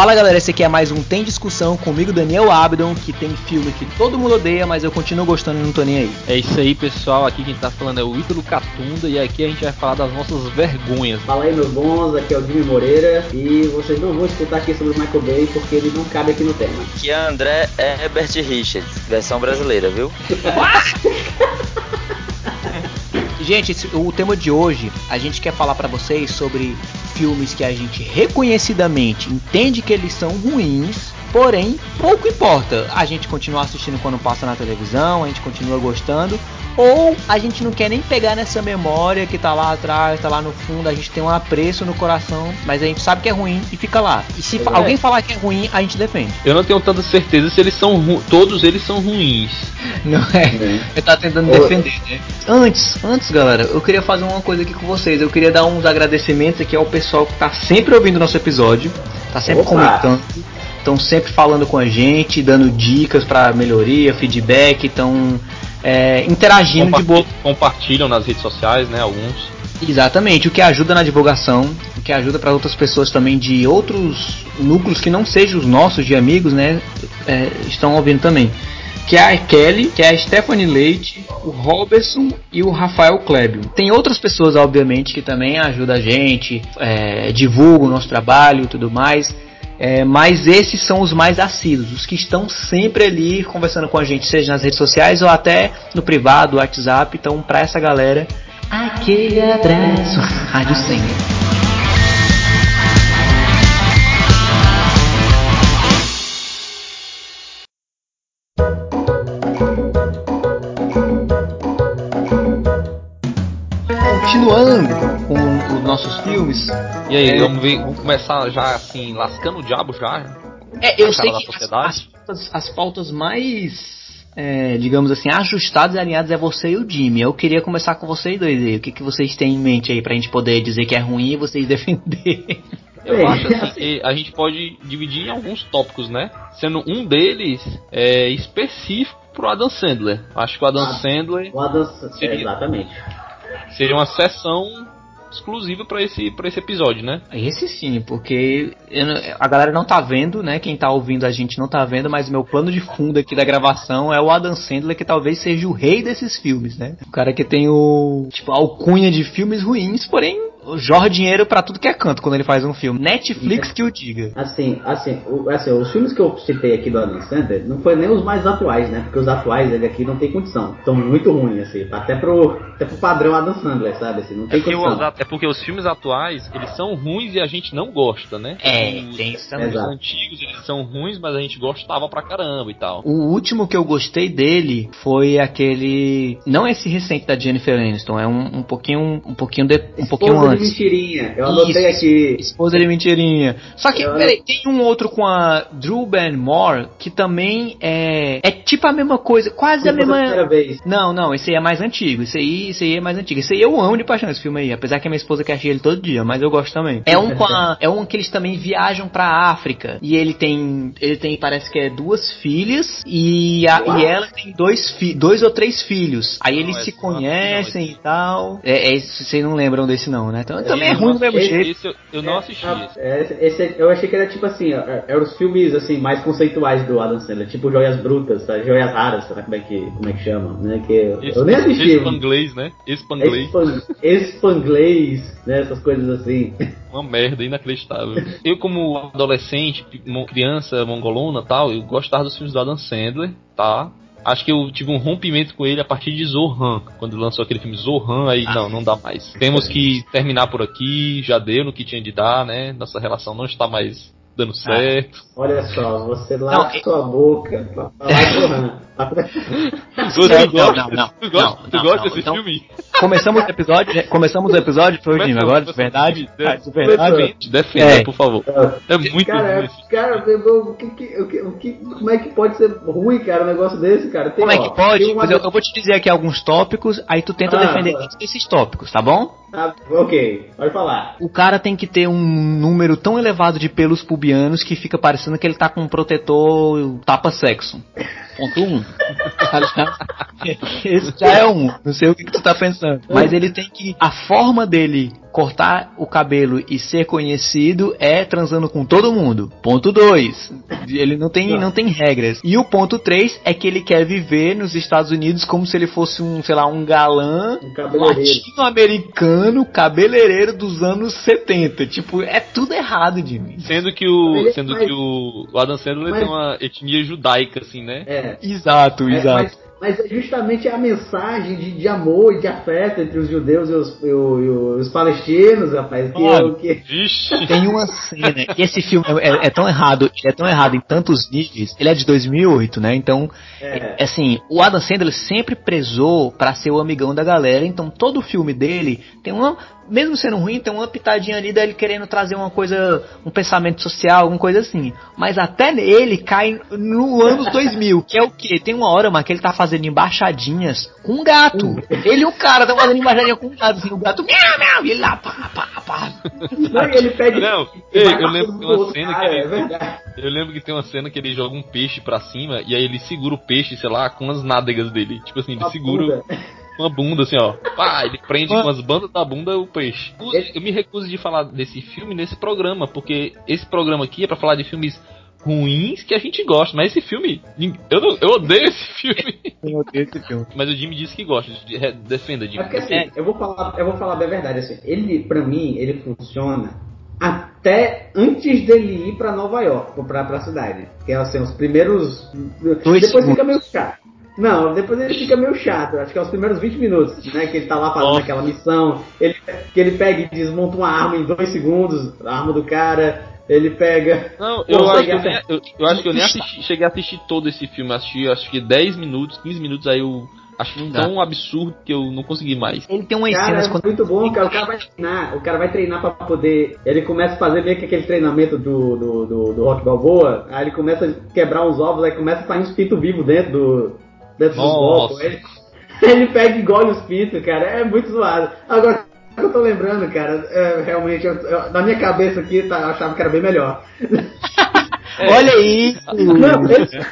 Fala galera, esse aqui é mais um Tem Discussão comigo, Daniel Abdon, que tem filme que todo mundo odeia, mas eu continuo gostando e não tô nem aí. É isso aí, pessoal. Aqui quem tá falando é o Ítalo Catunda e aqui a gente vai falar das nossas vergonhas. Fala aí, meus bons, aqui é o Jimmy Moreira e vocês não vão escutar aqui sobre o Michael Bay porque ele não cabe aqui no tema. Aqui é André Herbert Richards, versão brasileira, viu? Gente, esse, o tema de hoje, a gente quer falar para vocês sobre filmes que a gente reconhecidamente entende que eles são ruins, porém pouco importa. A gente continua assistindo quando passa na televisão, a gente continua gostando, ou a gente não quer nem pegar nessa memória que tá lá atrás, tá lá no fundo, a gente tem um apreço no coração, mas a gente sabe que é ruim e fica lá. E se é. alguém falar que é ruim, a gente defende. Eu não tenho tanta certeza se eles são todos eles são ruins. Não é? é. Eu tava tentando defender, né? Antes, antes, galera, eu queria fazer uma coisa aqui com vocês. Eu queria dar uns agradecimentos aqui ao pessoal que tá sempre ouvindo nosso episódio, tá sempre Opa. comentando estão sempre falando com a gente, dando dicas para melhoria, feedback, estão é, interagindo de boa. Compartilham nas redes sociais, né? Alguns. Exatamente, o que ajuda na divulgação, o que ajuda para outras pessoas também de outros núcleos que não sejam os nossos de amigos, né? É, estão ouvindo também. Que é a Kelly, que é a Stephanie Leite, o Robertson e o Rafael Klebio. Tem outras pessoas, obviamente, que também ajudam a gente, é, divulgam o nosso trabalho e tudo mais. É, mas esses são os mais assíduos, os que estão sempre ali conversando com a gente, seja nas redes sociais ou até no privado, WhatsApp. Então, para essa galera, aquele abraço, Rádio Senha. Continuando nossos filmes. E aí, é... vamos ver, vamos começar já assim, lascando o diabo já? É, eu sei que as, as, pautas, as pautas mais, é, digamos assim, ajustadas e alinhadas é você e o Jimmy. Eu queria começar com vocês dois aí. O que, que vocês têm em mente aí pra gente poder dizer que é ruim e vocês defender? Eu acho assim que a gente pode dividir em alguns tópicos, né? Sendo um deles é, específico pro Adam Sandler. Acho que o Adam Sandler. O Adam, seria, exatamente. Seria uma sessão exclusiva para esse, esse episódio, né? Esse sim, porque eu, a galera não tá vendo, né? Quem tá ouvindo a gente não tá vendo, mas meu plano de fundo aqui da gravação é o Adam Sandler, que talvez seja o rei desses filmes, né? O cara que tem o, tipo, alcunha de filmes ruins, porém jorra dinheiro para tudo que é canto quando ele faz um filme. Netflix que o diga. Assim, assim, o, assim, os filmes que eu citei aqui do Adam Sandler não foi nem os mais atuais, né? Porque os atuais ele aqui não tem condição. Estão muito ruins, assim. Até pro, até pro padrão Adam Sandler, sabe? Assim, não tem é condição. Os, é porque os filmes atuais, eles são ruins e a gente não gosta, né? É, os, tem isso Os antigos, eles são ruins, mas a gente gostava pra caramba e tal. O último que eu gostei dele foi aquele... Não esse recente da Jennifer Aniston, é um, um pouquinho, um pouquinho, de, um pouquinho antes. De mentirinha. Eu anotei Isso, aqui. Esposa de mentirinha. Só que, peraí, tem um outro com a Drew Barrymore que também é. É tipo a mesma coisa, quase a mesma. Vez. Não, não, esse aí é mais antigo. Esse aí, esse aí é mais antigo. Esse aí eu amo de paixão esse filme aí. Apesar que a minha esposa quer ele todo dia, mas eu gosto também. É um com a, É um que eles também viajam pra África. E ele tem. Ele tem, parece que é duas filhas. E, a, e ela tem dois, fi, dois ou três filhos. Aí eles não, se conhecem não, e tal. É, é, vocês não lembram desse não, né? Então também é ruim do mesmo jeito. Esse eu, eu não assisti. É, esse, eu achei que era tipo assim, eram é, é os filmes assim mais conceituais do Adam Sandler, tipo Joias Brutas, tá? Joias Raras, sabe como é que, como é que chama, né? Que esse, eu nem assisti. Espanglês, né? Espanglês. Espanglês, né? Essas coisas assim. Uma merda inacreditável. eu como adolescente, criança mongolona tal, eu gostava dos filmes do Adam Sandler, tá? Acho que eu tive um rompimento com ele a partir de Zohan. Quando lançou aquele filme Zohan, aí ah, não, não dá mais. Temos que terminar por aqui, já deu no que tinha de dar, né? Nossa relação não está mais dando ah, certo. Ah, olha só, você lava sua boca pra falar Zohan. Você não, não, não, tu gosta, tu gosta desse então, filme? Começamos o episódio, começamos o episódio foi Jimmy, agora de verdade, de verdade. Defenda, é. por favor. É muito cara, ruim. Cara, o que, o que, o que, como é que pode ser ruim, cara, um negócio desse, cara? Tem, como é que pode? Uma... Eu, eu, vou te dizer aqui alguns tópicos, aí tu tenta ah, defender tá. esses tópicos, tá bom? Ah, ok, pode falar. O cara tem que ter um número tão elevado de pelos pubianos que fica parecendo que ele tá com um protetor tapa-sexo. ponto um. Esse já é um. Não sei o que, que tu tá pensando. Mas ele tem que. A forma dele cortar o cabelo e ser conhecido é transando com todo mundo. Ponto 2. Ele não tem, não tem regras. E o ponto 3 é que ele quer viver nos Estados Unidos como se ele fosse um, sei lá, um galã Um latino-americano cabeleireiro dos anos 70. Tipo, é tudo errado de mim. Sendo que o, sendo mas- que o, o Adam Sandler mas- tem uma etnia judaica, assim, né? É. Exato, É, exato. mas, mas é justamente a mensagem de, de amor e de afeto entre os judeus e os, e o- e os palestinos, rapaz. Que, Olha. eu- que, Vixe! Tem uma cena, e esse filme é, é tão errado, ele é tão errado em tantos níveis. Ele é de 2008, né? Então, é, é, assim, o Adam Sandler sempre prezou pra ser o amigão da galera. Então, todo filme dele tem uma, mesmo sendo ruim, tem uma pitadinha ali dele querendo trazer uma coisa, um pensamento social, alguma coisa assim. Mas até ele cai no anos 2000, que é o quê? Tem uma hora, mas que ele tá fazendo embaixadinhas com um gato. Ele e o cara tá fazendo embaixadinha com um gato, assim, o gato miau, miau, e ele lá, pá, pá, pá. não, e ele pede. Não, ei, vai eu lembro pro uma cena cara, que É ele- verdade. Eu lembro que tem uma cena que ele joga um peixe pra cima e aí ele segura o peixe, sei lá, com as nádegas dele. Tipo assim, ele segura. Com a bunda, assim, ó. Pá, ele prende com as bandas da bunda o peixe. Eu me recuso de falar desse filme nesse programa, porque esse programa aqui é pra falar de filmes ruins que a gente gosta, mas esse filme, eu, não, eu odeio esse filme. Eu odeio esse filme. Mas o Jimmy disse que gosta, defenda, É Jimmy. porque assim, É. eu vou falar, eu vou falar bem a verdade assim. Ele, pra mim, ele funciona até antes dele ir pra Nova York, pra, pra cidade. Que é assim, os primeiros. depois segundos. fica meio chato. Não, depois ele fica meio chato. Acho que é os primeiros 20 minutos, né? Que ele tá lá fazendo Nossa. aquela missão. Ele, que ele pega e desmonta uma arma em dois segundos, a arma do cara. Ele pega. Não, eu acho, que eu, nem, eu, eu acho que eu nem assisti, cheguei a assistir todo esse filme, assisti acho que 10 minutos, 15 minutos, aí eu acho Não dá. tão absurdo que eu não consegui mais. Ele tem umas Cara, é quando muito bom, cara. O cara vai treinar, o cara vai treinar pra poder. Ele começa a fazer meio que aquele treinamento do, do, do, do Rock Balboa. Aí ele começa a quebrar uns ovos, aí começa a sair uns pintos vivos dentro do. Dentro Nossa. Aí Ele, ele pega e engole os pintos, cara. É muito zoado. Agora, o que eu tô lembrando, cara, é, realmente, eu- eu- na minha cabeça aqui, tá, eu achava que era bem melhor. Olha isso! Não, eles, eles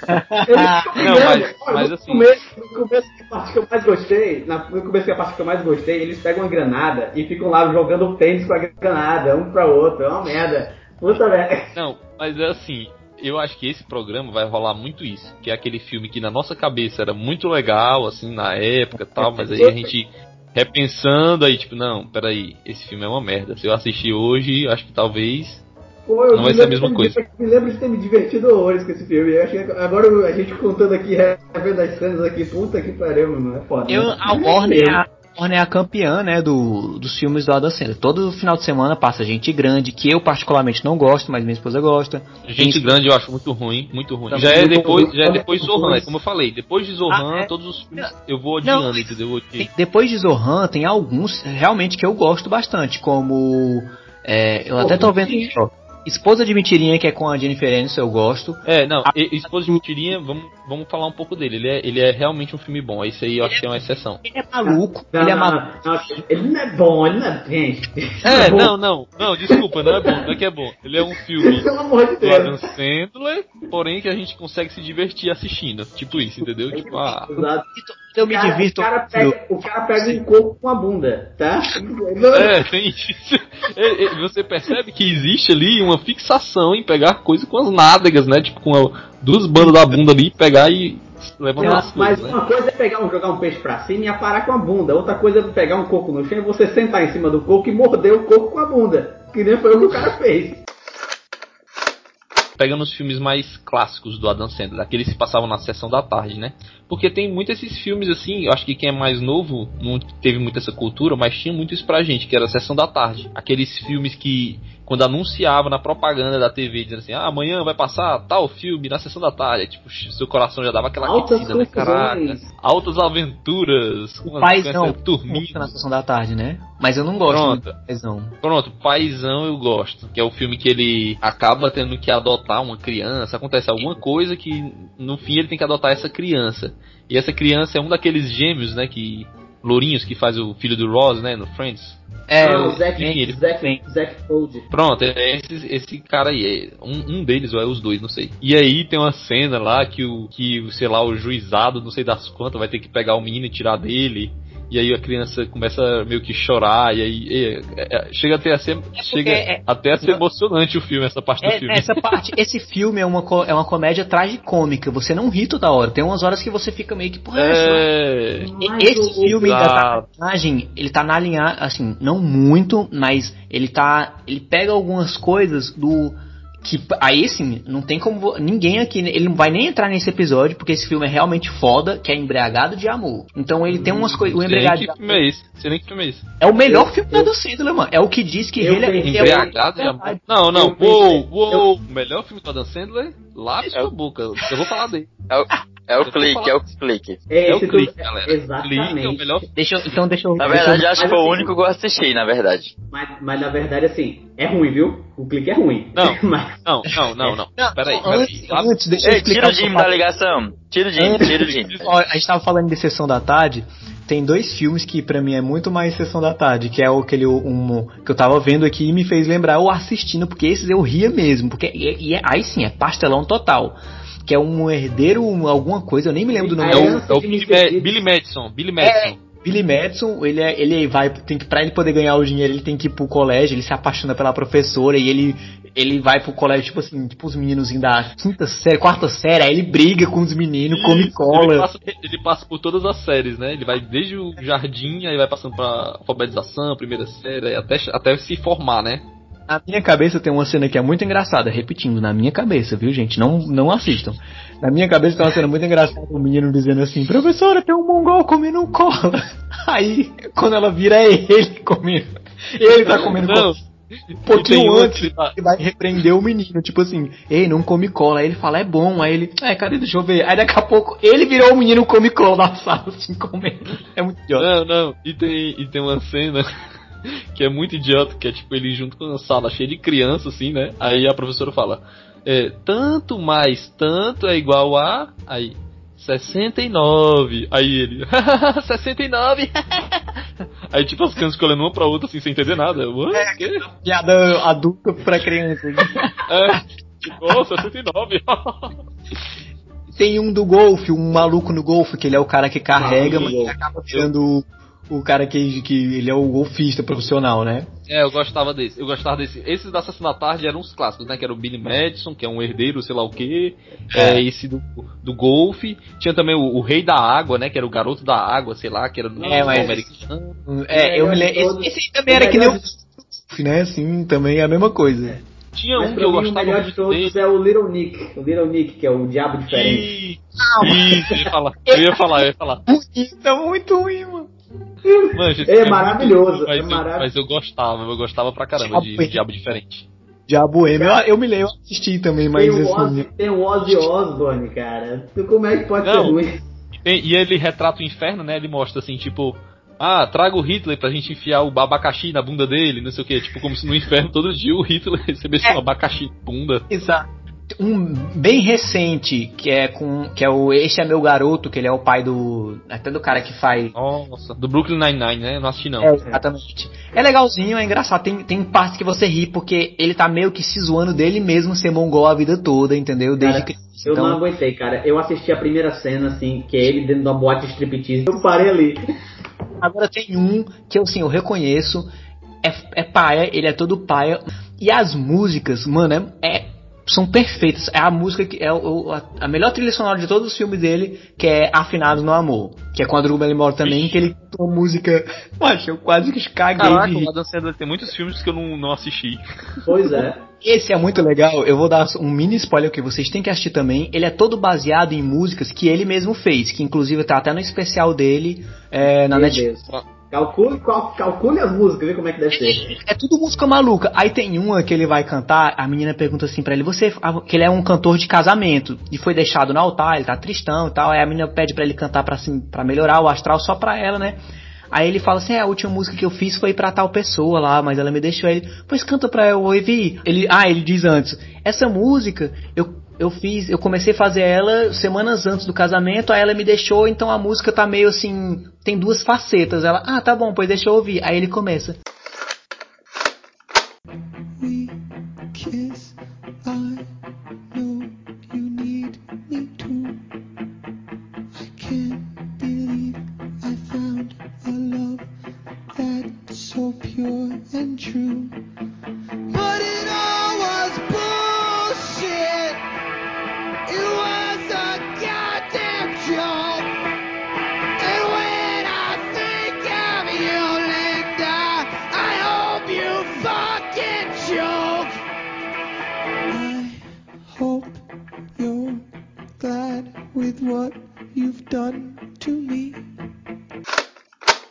Não, mas- mas no assim- Começo, no começo, que a parte que eu mais gostei, na, no começo que a parte que eu mais gostei, eles pegam uma granada e ficam lá jogando tênis com a granada, um pra outro, é uma merda. Puta merda. Não, mas é assim, eu acho que esse programa vai rolar muito isso, que é aquele filme que na nossa cabeça era muito legal, assim, na época e tal, mas aí a gente repensando aí, tipo, não, peraí, esse filme é uma merda. Se eu assistir hoje, acho que talvez. Pô, eu Não vai ser a mesma coisa. Me lembro de ter me divertido horrores com esse filme. Eu achei, agora a gente contando aqui, revendo as cenas aqui, puta que pariu, mano, é foda. Eu, né? a Warner a, Warner é a campeã, né, do, dos filmes do Adam Sandler. Todo final de semana passa gente grande, que eu particularmente não gosto, mas minha esposa gosta. Gente Tem- grande eu acho muito ruim, muito ruim. Já é depois, já é depois de Zohan, é como eu falei, depois de Zohan, Ah, é? todos os filmes eu vou odiando, entendeu? Eu odiei. Tem- depois de Zohan, tem alguns realmente que eu gosto bastante, como. é, eu até tô vendo. Esposa de Mentirinha, que é com a Jennifer Aniston, eu gosto. É, não, e- Esposa de Mentirinha, vamos, vamos falar um pouco dele. Ele é, ele é realmente um filme bom, isso aí eu acho que é uma exceção. Ele é maluco, Não, ele é não, maluco. não, não, ele não é bom, ele não é. Gente. É, bom. não, não, não, desculpa, não é bom, não é que é bom. Ele é um filme Pelo amor de do Adam Deus. Sandler, porém que a gente consegue se divertir assistindo. Tipo isso, entendeu? Tipo, ah. Eu me Cara, divirto. O cara pega, o cara pega um coco com a bunda, tá? Não, é, tem isso. É, é, Você percebe que existe ali uma fixação em pegar coisa com as nádegas, né? Tipo, com a, duas bandas da bunda ali, pegar e levantar as Mas coisas, né? uma coisa é pegar um, jogar um peixe pra cima e aparar com a bunda. Outra coisa é pegar um coco no chão e você sentar em cima do coco e morder o coco com a bunda. Que nem foi o que o cara fez. pegando os filmes mais clássicos do Adam Sandler, aqueles que passavam na sessão da tarde, né? Porque tem muitos esses filmes assim, eu acho que quem é mais novo não teve muito essa cultura, mas tinha muito isso pra gente, que era a sessão da tarde. Aqueles filmes que quando anunciava na propaganda da TV dizendo assim: "Ah, amanhã vai passar tal filme na sessão da tarde", aí, tipo, seu coração já dava aquela Altas aquecida, né? Caraca, confusões. altas aventuras, O paizão. turminha. na sessão da tarde, né? Mas eu não gosto Pronto. do paizão. Pronto, Paizão eu gosto. Que é o filme que ele acaba tendo que adotar uma criança. Acontece alguma coisa que no fim ele tem que adotar essa criança. E essa criança é um daqueles gêmeos, né? Que Lourinhos que faz o filho do Ross, né, no Friends. É, Ah, o o Zack, ele- Zack, Fold. Pronto, é esse, esse cara aí, é um, um deles, ou é os dois, não sei. E aí tem uma cena lá que o, que, o, sei lá, o juizado, não sei das quantas, vai ter que pegar o menino e tirar dele. E aí a criança começa meio que chorar, e aí é, é, é, chega até a ser, chega é- até a ser emocionante o filme, essa parte do É, filme. essa parte, esse filme é uma, é uma comédia tragicômica. Você não ri toda hora. Tem umas horas que você fica meio que, porra, É, Mas Esse filme da personagem, ele tá na linha, assim, não muito, mas ele tá, ele pega algumas coisas do que aí sim, não tem como ninguém aqui, ele não vai nem entrar nesse episódio porque esse filme é realmente foda, que é Embriagado de Amor. Então ele tem umas coisas, o Embriagado de que Amor filme é esse, sei nem que filme é esse. é o melhor Eu- filme da Dan Sandler, mano. É o que diz que Eu ele é, é Embriagado de amor. Não, não, Eu uou, uou. O melhor filme do Adam Sandler, lápis É na boca. Eu vou falar dele. É o, é o clique, é o clique. É o Esse clique, tudo- galera. Exatamente. Clique é o melhor Deixa eu, então deixa eu Na verdade, eu acho que foi o Mas, único que eu assisti, na verdade. Mas, mas na verdade, assim, é ruim, viu? O clique é ruim. Não. mas, Não, não, não, não. Não, Peraí, antes, peraí. antes, deixa eu Ei, explicar tira o Jimmy da ligação. Tira o Jimmy, tira o Jimmy. Ó, a gente tava falando de Sessão da Tarde. Tem dois filmes que pra mim é muito mais Sessão da Tarde, que é o aquele um, que eu tava vendo aqui e me fez lembrar eu assistindo, porque esses eu ria mesmo, porque e, e é- aí sim é pastelão total. Que é um herdeiro, um- alguma coisa, eu nem me lembro do nome. É É o é o Billy. Ma-. Billy Madison. Billy Madison. Billy Madison, ele, é, ele vai, tem que, pra ele poder ganhar o dinheiro, ele tem que ir pro colégio, ele se apaixona pela professora e ele, ele vai pro colégio, tipo assim, tipo os meninos da quinta série, quarta série, aí ele briga com os meninos, come Isso, Ele cola. passa, ele passa por todas as séries, né? Ele vai desde o jardim, aí vai passando pra alfabetização, primeira série, até, até se formar, né? Na minha cabeça tem uma cena que é muito engraçada, repetindo, na minha cabeça, viu, gente? Não, não assistam. Na minha cabeça tem uma cena muito engraçada, o menino dizendo assim, professora, tem um mongol comendo um cola. Aí, quando ela vira, é ele comendo. Ele tá comendo Não. cola. Um pouquinho antes, tá- ele vai repreender o menino, tipo assim, ei, não come cola. Aí ele fala, é bom. Aí ele, é, cadê, deixa eu ver. Aí daqui a pouco, ele virou o menino come cola na sala, assim, comendo. É muito idiota. Não, não. E tem, e tem uma cena que é muito idiota, que é tipo ele junto com a sala cheia de criança, assim, né? Aí a professora fala, é, tanto mais tanto é igual a. Aí. 69. Aí ele. 69. Aí tipo as crianças olhando uma pra outra assim sem entender nada. Quê? Piada adulta pra criança. É. Tipo, oh, 69. Tem um do golfe, um maluco no golfe, que ele é o cara que carrega, mas golfe. acaba sendo o, cara que, que ele é o golfista profissional, né? É, eu gostava desse. Eu gostava desse. Esses da da Tarde eram os clássicos, né? Que era o Billy Madison, que é um herdeiro, sei lá o quê. É, esse do, do golfe. Tinha também o, o Rei da Água, né? Que era o garoto da água, sei lá, que era do É, mas- americano. É, eu me de lembro. todos- Esse, esse também era que nem o golfe, né? Assim, também é a mesma coisa. Tinha Mas um que eu mim, o gostava melhor de todos dele. é o Little Nick. O Little Nick, que é o diabo diferente. Ih, Isso, eu ia falar. Eu ia falar, eu ia falar. Isso é muito ruim, mano. Mano, gente, É muito maravilhoso, ruim, Mas, é eu, maravilhoso. mas eu gostava, eu gostava pra caramba de Diabo- Diabo Diferente. Diabo M, eu, eu me lembro, eu assisti também, mas tem, o. Ozzy, tem o Ozzy Osbourne, cara. Como é que pode Não. ser ruim? Tem- e ele retrata o inferno, né? Ele mostra assim, tipo, ah, traga o Hitler pra gente enfiar o abacaxi na bunda dele, não sei o que. Tipo, como se no inferno todo dia o Hitler recebesse É. um abacaxi na bunda. Exato. Um bem recente, que é com. que é o Este é meu garoto, que ele é o pai do. até do cara que faz. Nossa, do Brooklyn Nine-Nine, né? Não assisti não. É, exatamente. É legalzinho, é engraçado. Tem, tem partes que você ri, porque ele tá meio que se zoando dele mesmo ser mongol a vida toda, entendeu? Desde Cara, criança. Eu não Então, aguentei, cara. Eu assisti a primeira cena, assim, que é ele dentro de uma boate de striptease. Eu parei ali. agora tem um que eu, assim, eu reconheço. É, é paia, ele é todo paia. E as músicas, mano, é, é- são perfeitas. É a música que é o- a, a melhor trilha sonora de todos os filmes dele, que é Afinados no Amor. Que é com a Drew Barrymore também, que ele cantou uma música. Poxa, eu quase que caguei Caraca, de o Adam Sandler tem muitos filmes que eu não, não assisti. Pois é. Esse é muito legal. Eu vou dar um mini spoiler que vocês têm que assistir também. Ele é todo baseado em músicas que ele mesmo fez, que inclusive tá até no especial dele é, na Netflix. Calcule, cal- calcule as músicas, vê como é que deve ser. É tudo música maluca. Aí tem uma que ele vai cantar, a menina pergunta assim pra ele, você que ele é um cantor de casamento e foi deixado no altar, ele tá tristão e tal. Aí a menina pede pra ele cantar pra assim, para melhorar o astral só pra ela, né? Aí ele fala assim: é, a última música que eu fiz foi pra tal pessoa lá, mas ela me deixou ele. Pois canta pra eu ouvir. Ele, ah, ele diz antes: essa música eu eu fiz, eu comecei a fazer ela semanas antes do casamento, aí ela me deixou, então a música tá meio assim, tem duas facetas. Ela, ah, tá bom, pois deixa eu ouvir. Aí ele começa.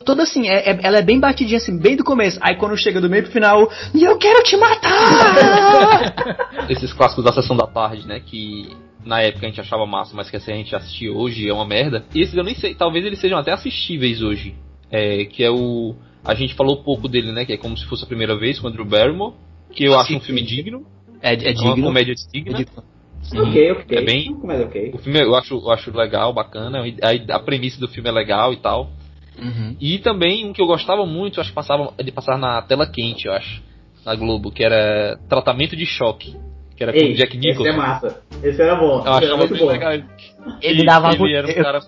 Toda assim, é- é- ela é bem batidinha assim, bem do começo. Aí quando chega do meio pro final, e eu quero te matar! Esses clássicos da sessão da tarde, né? Que na época a gente achava massa, mas que se a gente assistir hoje é uma merda. E esses eu nem sei, talvez eles sejam até assistíveis hoje. É, que é o. A gente falou pouco dele, né? Que é como se fosse a primeira vez com o Drew Barrymore. Que eu acho um filme digno. É, é É uma digno. comédia É digna. digno. Sim, ok, ok. É bem. Não, Mas ok. O filme eu acho, eu acho legal, bacana. A, a premissa do filme é legal e tal. Uhum. E também um que eu gostava muito, acho que passava, ele passava na tela quente, eu acho, na Globo, que era Tratamento de Choque, que era com Ei, o Jack esse Nicholson. é massa. Esse era bom. Eu esse era achava muito bom. legal. Ele E dava ele era um eu- cara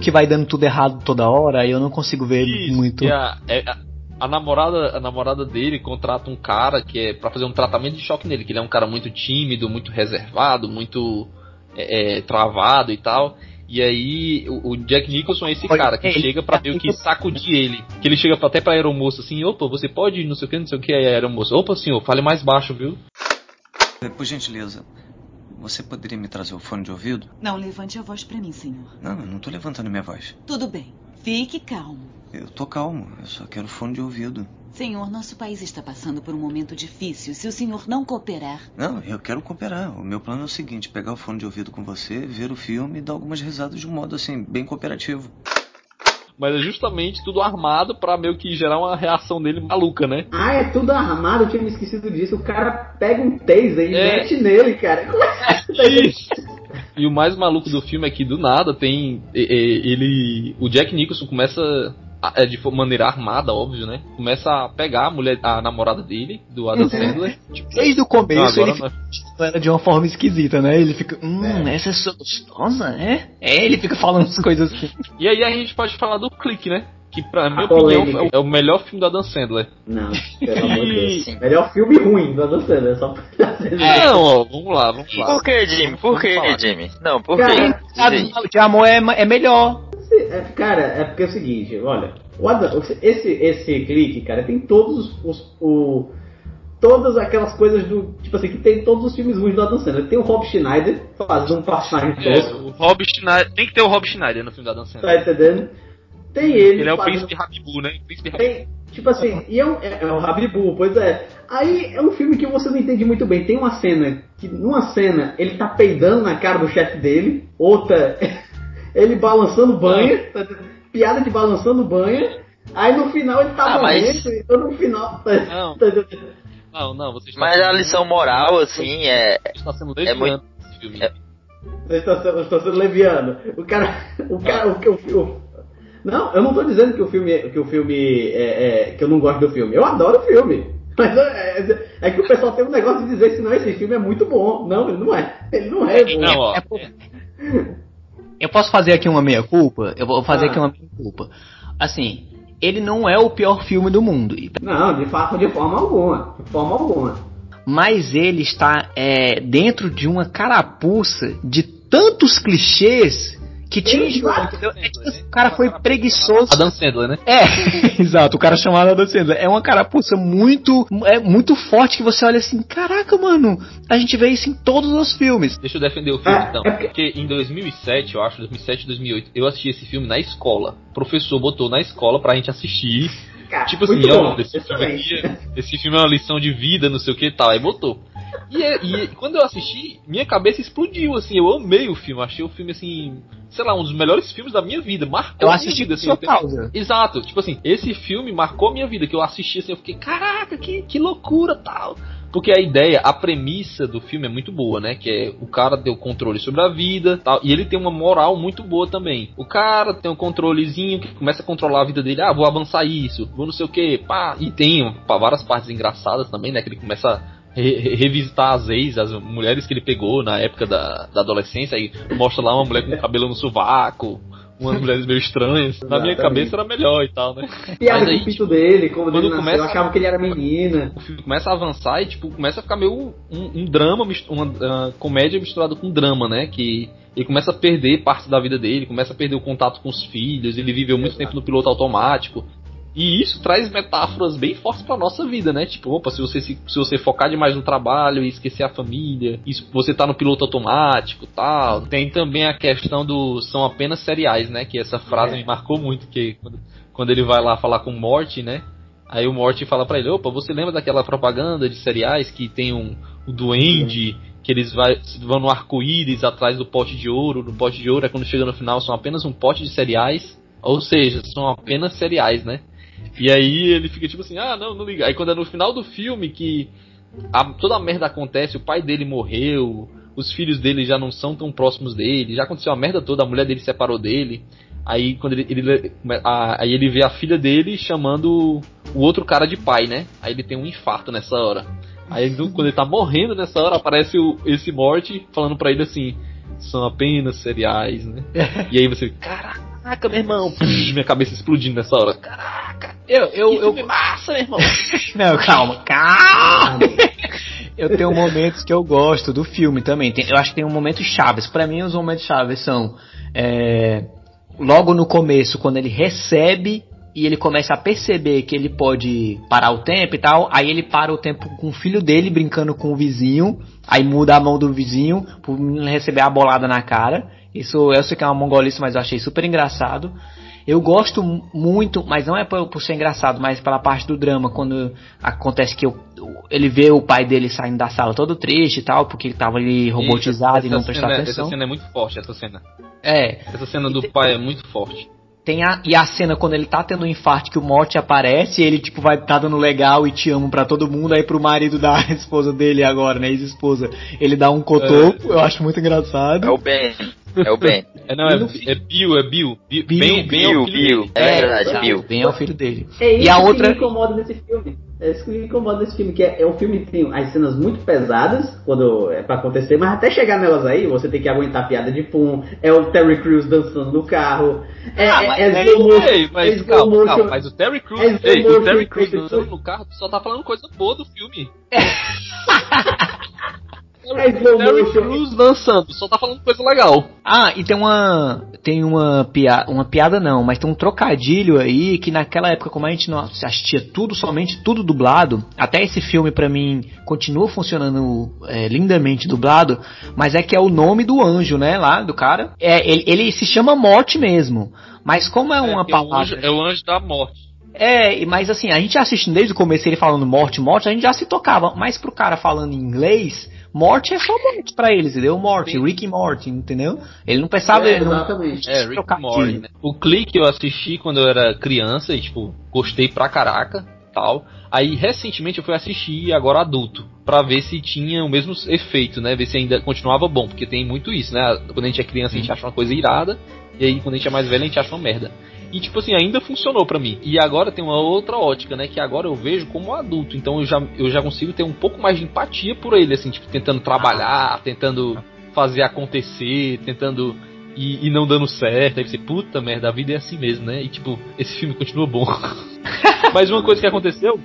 que vai dando tudo errado toda hora, aí eu não consigo ver Isso, muito. e a, é- a, a namorada, a namorada dele contrata um cara que é para fazer um tratamento de choque nele, que ele é um cara muito tímido, muito reservado, muito é, é, travado e tal. E aí o, o Jack Nicholson é esse cara que ele- chega pra meio que sacudir ele. Que ele chega até pra aeromoça assim, opa, você pode não sei o que, não sei o que, aí a aeromoça, opa senhor, fale mais baixo, viu? Por gentileza, você poderia me trazer o fone de ouvido? Não levante a voz pra mim, senhor. Não, eu não tô levantando minha voz. Tudo bem. Fique calmo. Eu tô calmo, eu só quero fone de ouvido. Senhor, nosso país está passando por um momento difícil. Se o senhor não cooperar. Não, eu quero cooperar. O meu plano é o seguinte: pegar o fone de ouvido com você, ver o filme e dar algumas risadas de um modo assim, bem cooperativo. Mas é justamente tudo armado pra meio que gerar uma reação dele maluca, né? Ah, é tudo armado, eu tinha me esquecido disso. O cara pega um taser e É. mete nele, cara. Como é que- E o mais maluco do filme é que do nada tem. Ele. O Jack Nicholson começa. É, de maneira armada, óbvio, né? Começa a pegar a mulher, a namorada dele, do Adam Sandler. Tipo, Desde o começo agora ele fica ela de uma forma esquisita, né? Ele fica, hum, essa é sua gostosa, é? É, ele fica falando as coisas assim. E aí a gente pode falar do Clique, né? Que pra minha opinião é o- é o melhor filme do Adam Sandler. Não, pelo amor de Deus. Sim. Melhor filme ruim do Adam Sandler, só pra dizer. Não, ó, vamos lá, vamos lá. Por que, Jimmy? Por que. Jimmy? Não, por de amor é, é melhor. É, cara, é porque é o seguinte, olha, o Adam- esse, esse clique, cara, tem todos os, os- o, todas aquelas coisas do, tipo assim, que tem todos os filmes ruins do Adam Sandler. Tem o Rob Schneider fazendo um personagem É, tosco, o Rob Schneider. Tem que ter o Rob Schneider no filme do Adam Sandler. tá entendendo? Tem ele, Ele é o fazendo- príncipe Rabibu, né? Príncipe Rabibu. Tem, tipo assim, e é, um, é, é o Rabibu, pois é. Aí é um filme que você não entende muito bem. Tem uma cena que, numa cena, ele tá peidando na cara do chefe dele, outra, ele balançando banha, tá piada de balançando banha. Aí no final ele tá Ah, mas- morrendo, então no final. tá- Não. tá? Não, não, você está Mas a sendo- lição moral, assim, é. Você está sendo é leviano muito- nesse filme. é- estou sendo, estou sendo leviano. O cara. O cara. O, que o, o- não, eu não tô dizendo que o filme. Que o filme. É, é, que eu não gosto do filme. Eu adoro o filme. Mas é, é- é que o pessoal tem um negócio de dizer que não, esse filme é muito bom. Não, ele não é. Ele não é bom. Não, ó. É por- Eu posso fazer aqui uma meia-culpa? Eu vou fazer Ah. aqui uma meia-culpa. Assim, ele não é o pior filme do mundo. Não, de fato, de forma alguma. De forma alguma. mas ele está é, dentro de uma carapuça de tantos clichês que te enjoa, Exato. entendeu? É tipo assim, o cara foi preguiçoso. Adam Sandler, né? É, exato, o cara chamado Adam Sandler. É uma carapuça muito, é muito forte que você olha assim, caraca, mano, a gente vê isso em todos os filmes. Deixa eu defender o filme É, então. é porque- em 2007, eu acho, 2007, 2008, eu assisti esse filme na escola. O professor botou na escola pra gente assistir. Cara, Tipo assim, ó, esse filme, aqui, é- esse filme é uma lição de vida, não sei o que e tal. Aí botou. E, é- e quando eu assisti, minha cabeça explodiu, assim, eu amei o filme, achei o filme, assim, sei lá, um dos melhores filmes da minha vida, marcou Eu a minha assisti vida, assim, causa. Exato, tipo assim, esse filme marcou a minha vida, que eu assisti assim, eu fiquei, caraca, que, que loucura tal. Porque a ideia, a premissa do filme é muito boa, né? Que é o cara ter o controle sobre a vida tal. E ele tem uma moral muito boa também. O cara tem um controlezinho que começa a controlar a vida dele. Ah, vou avançar isso, vou não sei o que, pá. E tem pá, várias partes engraçadas também, né? Que ele começa a re- revisitar as ex, as mulheres que ele pegou na época da, da adolescência. Aí mostra lá uma mulher com cabelo no sovaco. Umas mulheres meio estranhas. Na minha cabeça era melhor e tal, né? Piada Mas aí, o pinto dele, como quando nasceu, começa- eu achava que ele era menina. o filme começa a avançar e tipo começa a ficar meio um, um drama, uma ah, comédia misturada com drama, né? Que ele começa a perder parte da vida dele, começa a perder o contato com os filhos, ele viveu muito tempo no piloto automático. E isso traz metáforas bem fortes pra nossa vida, né? Tipo, opa, se você, se, se você focar demais no trabalho e esquecer a família, isso, você tá no piloto automático tal. Tem também a questão do são apenas cereais, né? Que essa frase É. me marcou muito, que quando, quando ele vai lá falar com o Morty, né? Aí o Morty fala pra ele, opa, você lembra daquela propaganda de cereais que tem um o duende, que eles vai, vão no arco-íris atrás do pote de ouro, no pote de ouro é quando chega no final são apenas um pote de cereais, ou seja, são apenas cereais, né? E aí ele fica tipo assim, ah, não, não liga. Aí quando é no final do filme que a- toda a merda acontece, o pai dele morreu, os filhos dele já não são tão próximos dele, já aconteceu a merda toda, a mulher dele separou dele. Aí quando ele, ele- a- aí ele vê a filha dele chamando o outro cara de pai, né? Aí ele tem um infarto nessa hora. Aí do- quando ele tá morrendo nessa hora, aparece o, esse morte falando pra ele assim: são apenas cereais, né? e aí você, caraca, meu irmão, Psh, minha cabeça explodindo nessa hora. Caraca, Eu, eu, que eu, filme massa, meu irmão. Não, calma, calma. Eu tenho momentos que eu gosto do filme também. Tem- eu acho que tem um momento chaves. Pra mim, os momentos chaves são é, logo no começo, quando ele recebe e ele começa a perceber que ele pode parar o tempo e tal. Aí ele para o tempo com o filho dele brincando com o vizinho. Aí muda a mão do vizinho menino receber a bolada na cara. Isso eu sei que é uma mongolice, mas eu achei super engraçado. Eu gosto mu- muito, mas não é por, por ser engraçado, mas pela parte do drama, quando acontece que eu- ele vê o pai dele saindo da sala todo triste e tal, porque ele tava ali robotizado e não prestava cena- atenção. Essa cena é muito forte, essa cena. É, Essa cena E do tem- pai é muito forte. Tem a, e a cena quando ele tá tendo um infarto que o Morty aparece, e ele tipo vai tá dando legal e te amo pra todo mundo, aí pro marido da esposa dele agora, né, ex-esposa, ele dá um cotoco, eu acho muito engraçado. É o Ben. É o Ben. É, não, E é, é Bill, é Bill. Bill, é Bill, Bill. dele. É verdade, Bill. Bem é o filho dele. É isso E a que outra- me incomoda nesse filme. É isso que me incomoda nesse filme, que é, é um filme que tem as cenas muito pesadas quando é pra acontecer, mas até chegar nelas aí, você tem que aguentar a piada de pum, é o Terry Crews dançando no carro, é, Ah, é, mas, é motion, ei, é mas slow calma, motion. calma, mas o Terry Crews, é ei, o Terry Crews dançando no carro, só tá falando coisa boa do filme. É Terry. Crews dançando, só tá falando coisa legal. Ah, e tem uma tem uma piada, uma piada não, mas tem um trocadilho aí que naquela época como a gente não assistia tudo somente tudo dublado, até esse filme pra mim continua funcionando é, lindamente dublado, mas é que é o nome do anjo, né, lá do cara. É, ele, ele se chama Morte mesmo, mas como é uma é, porque é o palavra anjo, é o anjo da morte. é, mas assim, a gente assistindo desde o começo ele falando morte, morte, a gente já se tocava. Mas pro cara falando em inglês, morte é só morte pra eles, entendeu? Morte, Sim. Rick e Morty, entendeu? Ele não pensava, É, ele não, exatamente. É, Rick Morty, né? O clique eu assisti quando eu era criança e, tipo, gostei pra caraca, tal. Aí, recentemente, eu fui assistir, agora adulto, pra ver se tinha o mesmo efeito, né? Ver se ainda continuava bom, porque tem muito isso, né? Quando a gente é criança, a gente acha uma coisa irada, e aí, quando a gente é mais velho, a gente acha uma merda. E, tipo assim, ainda funcionou pra mim. E agora tem uma outra ótica, né? Que agora eu vejo como adulto. Então eu já, eu já consigo ter um pouco mais de empatia por ele, assim, tipo, tentando trabalhar, tentando fazer acontecer, tentando e, e não dando certo. Aí você, puta merda, a vida é assim mesmo, né? E tipo, esse filme continua bom. Mas uma coisa que aconteceu,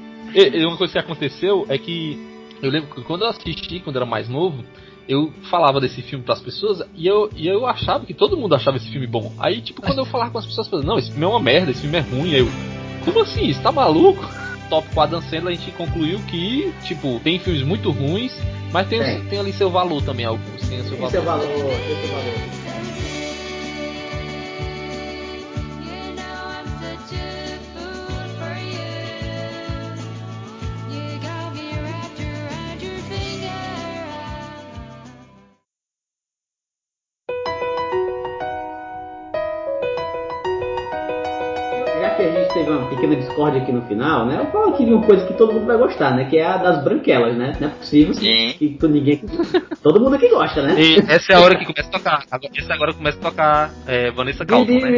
uma coisa que aconteceu é que eu lembro que quando eu assisti, quando eu era mais novo, eu falava desse filme pras pessoas e eu, e eu achava que todo mundo achava esse filme bom. Aí, tipo, quando eu falava com as pessoas, falando, não, esse filme é uma merda, esse filme é ruim. Aí eu, como assim? Você tá maluco? Top com a Dan Sandler, a gente concluiu que, tipo, tem filmes muito ruins, mas tem, Tem. tem ali seu valor também, alguns. Tem seu o valor. valor, esse é o valor. Uma pequena discórdia aqui no final, né? Eu falo aqui de uma coisa que todo mundo vai gostar, né? Que é a das branquelas, né? Não é possível Sim. que tu- ninguém. Todo mundo aqui gosta, né? E essa é a hora que começa a tocar. Agora- Essa agora começa a tocar é, Vanessa Carlton, né?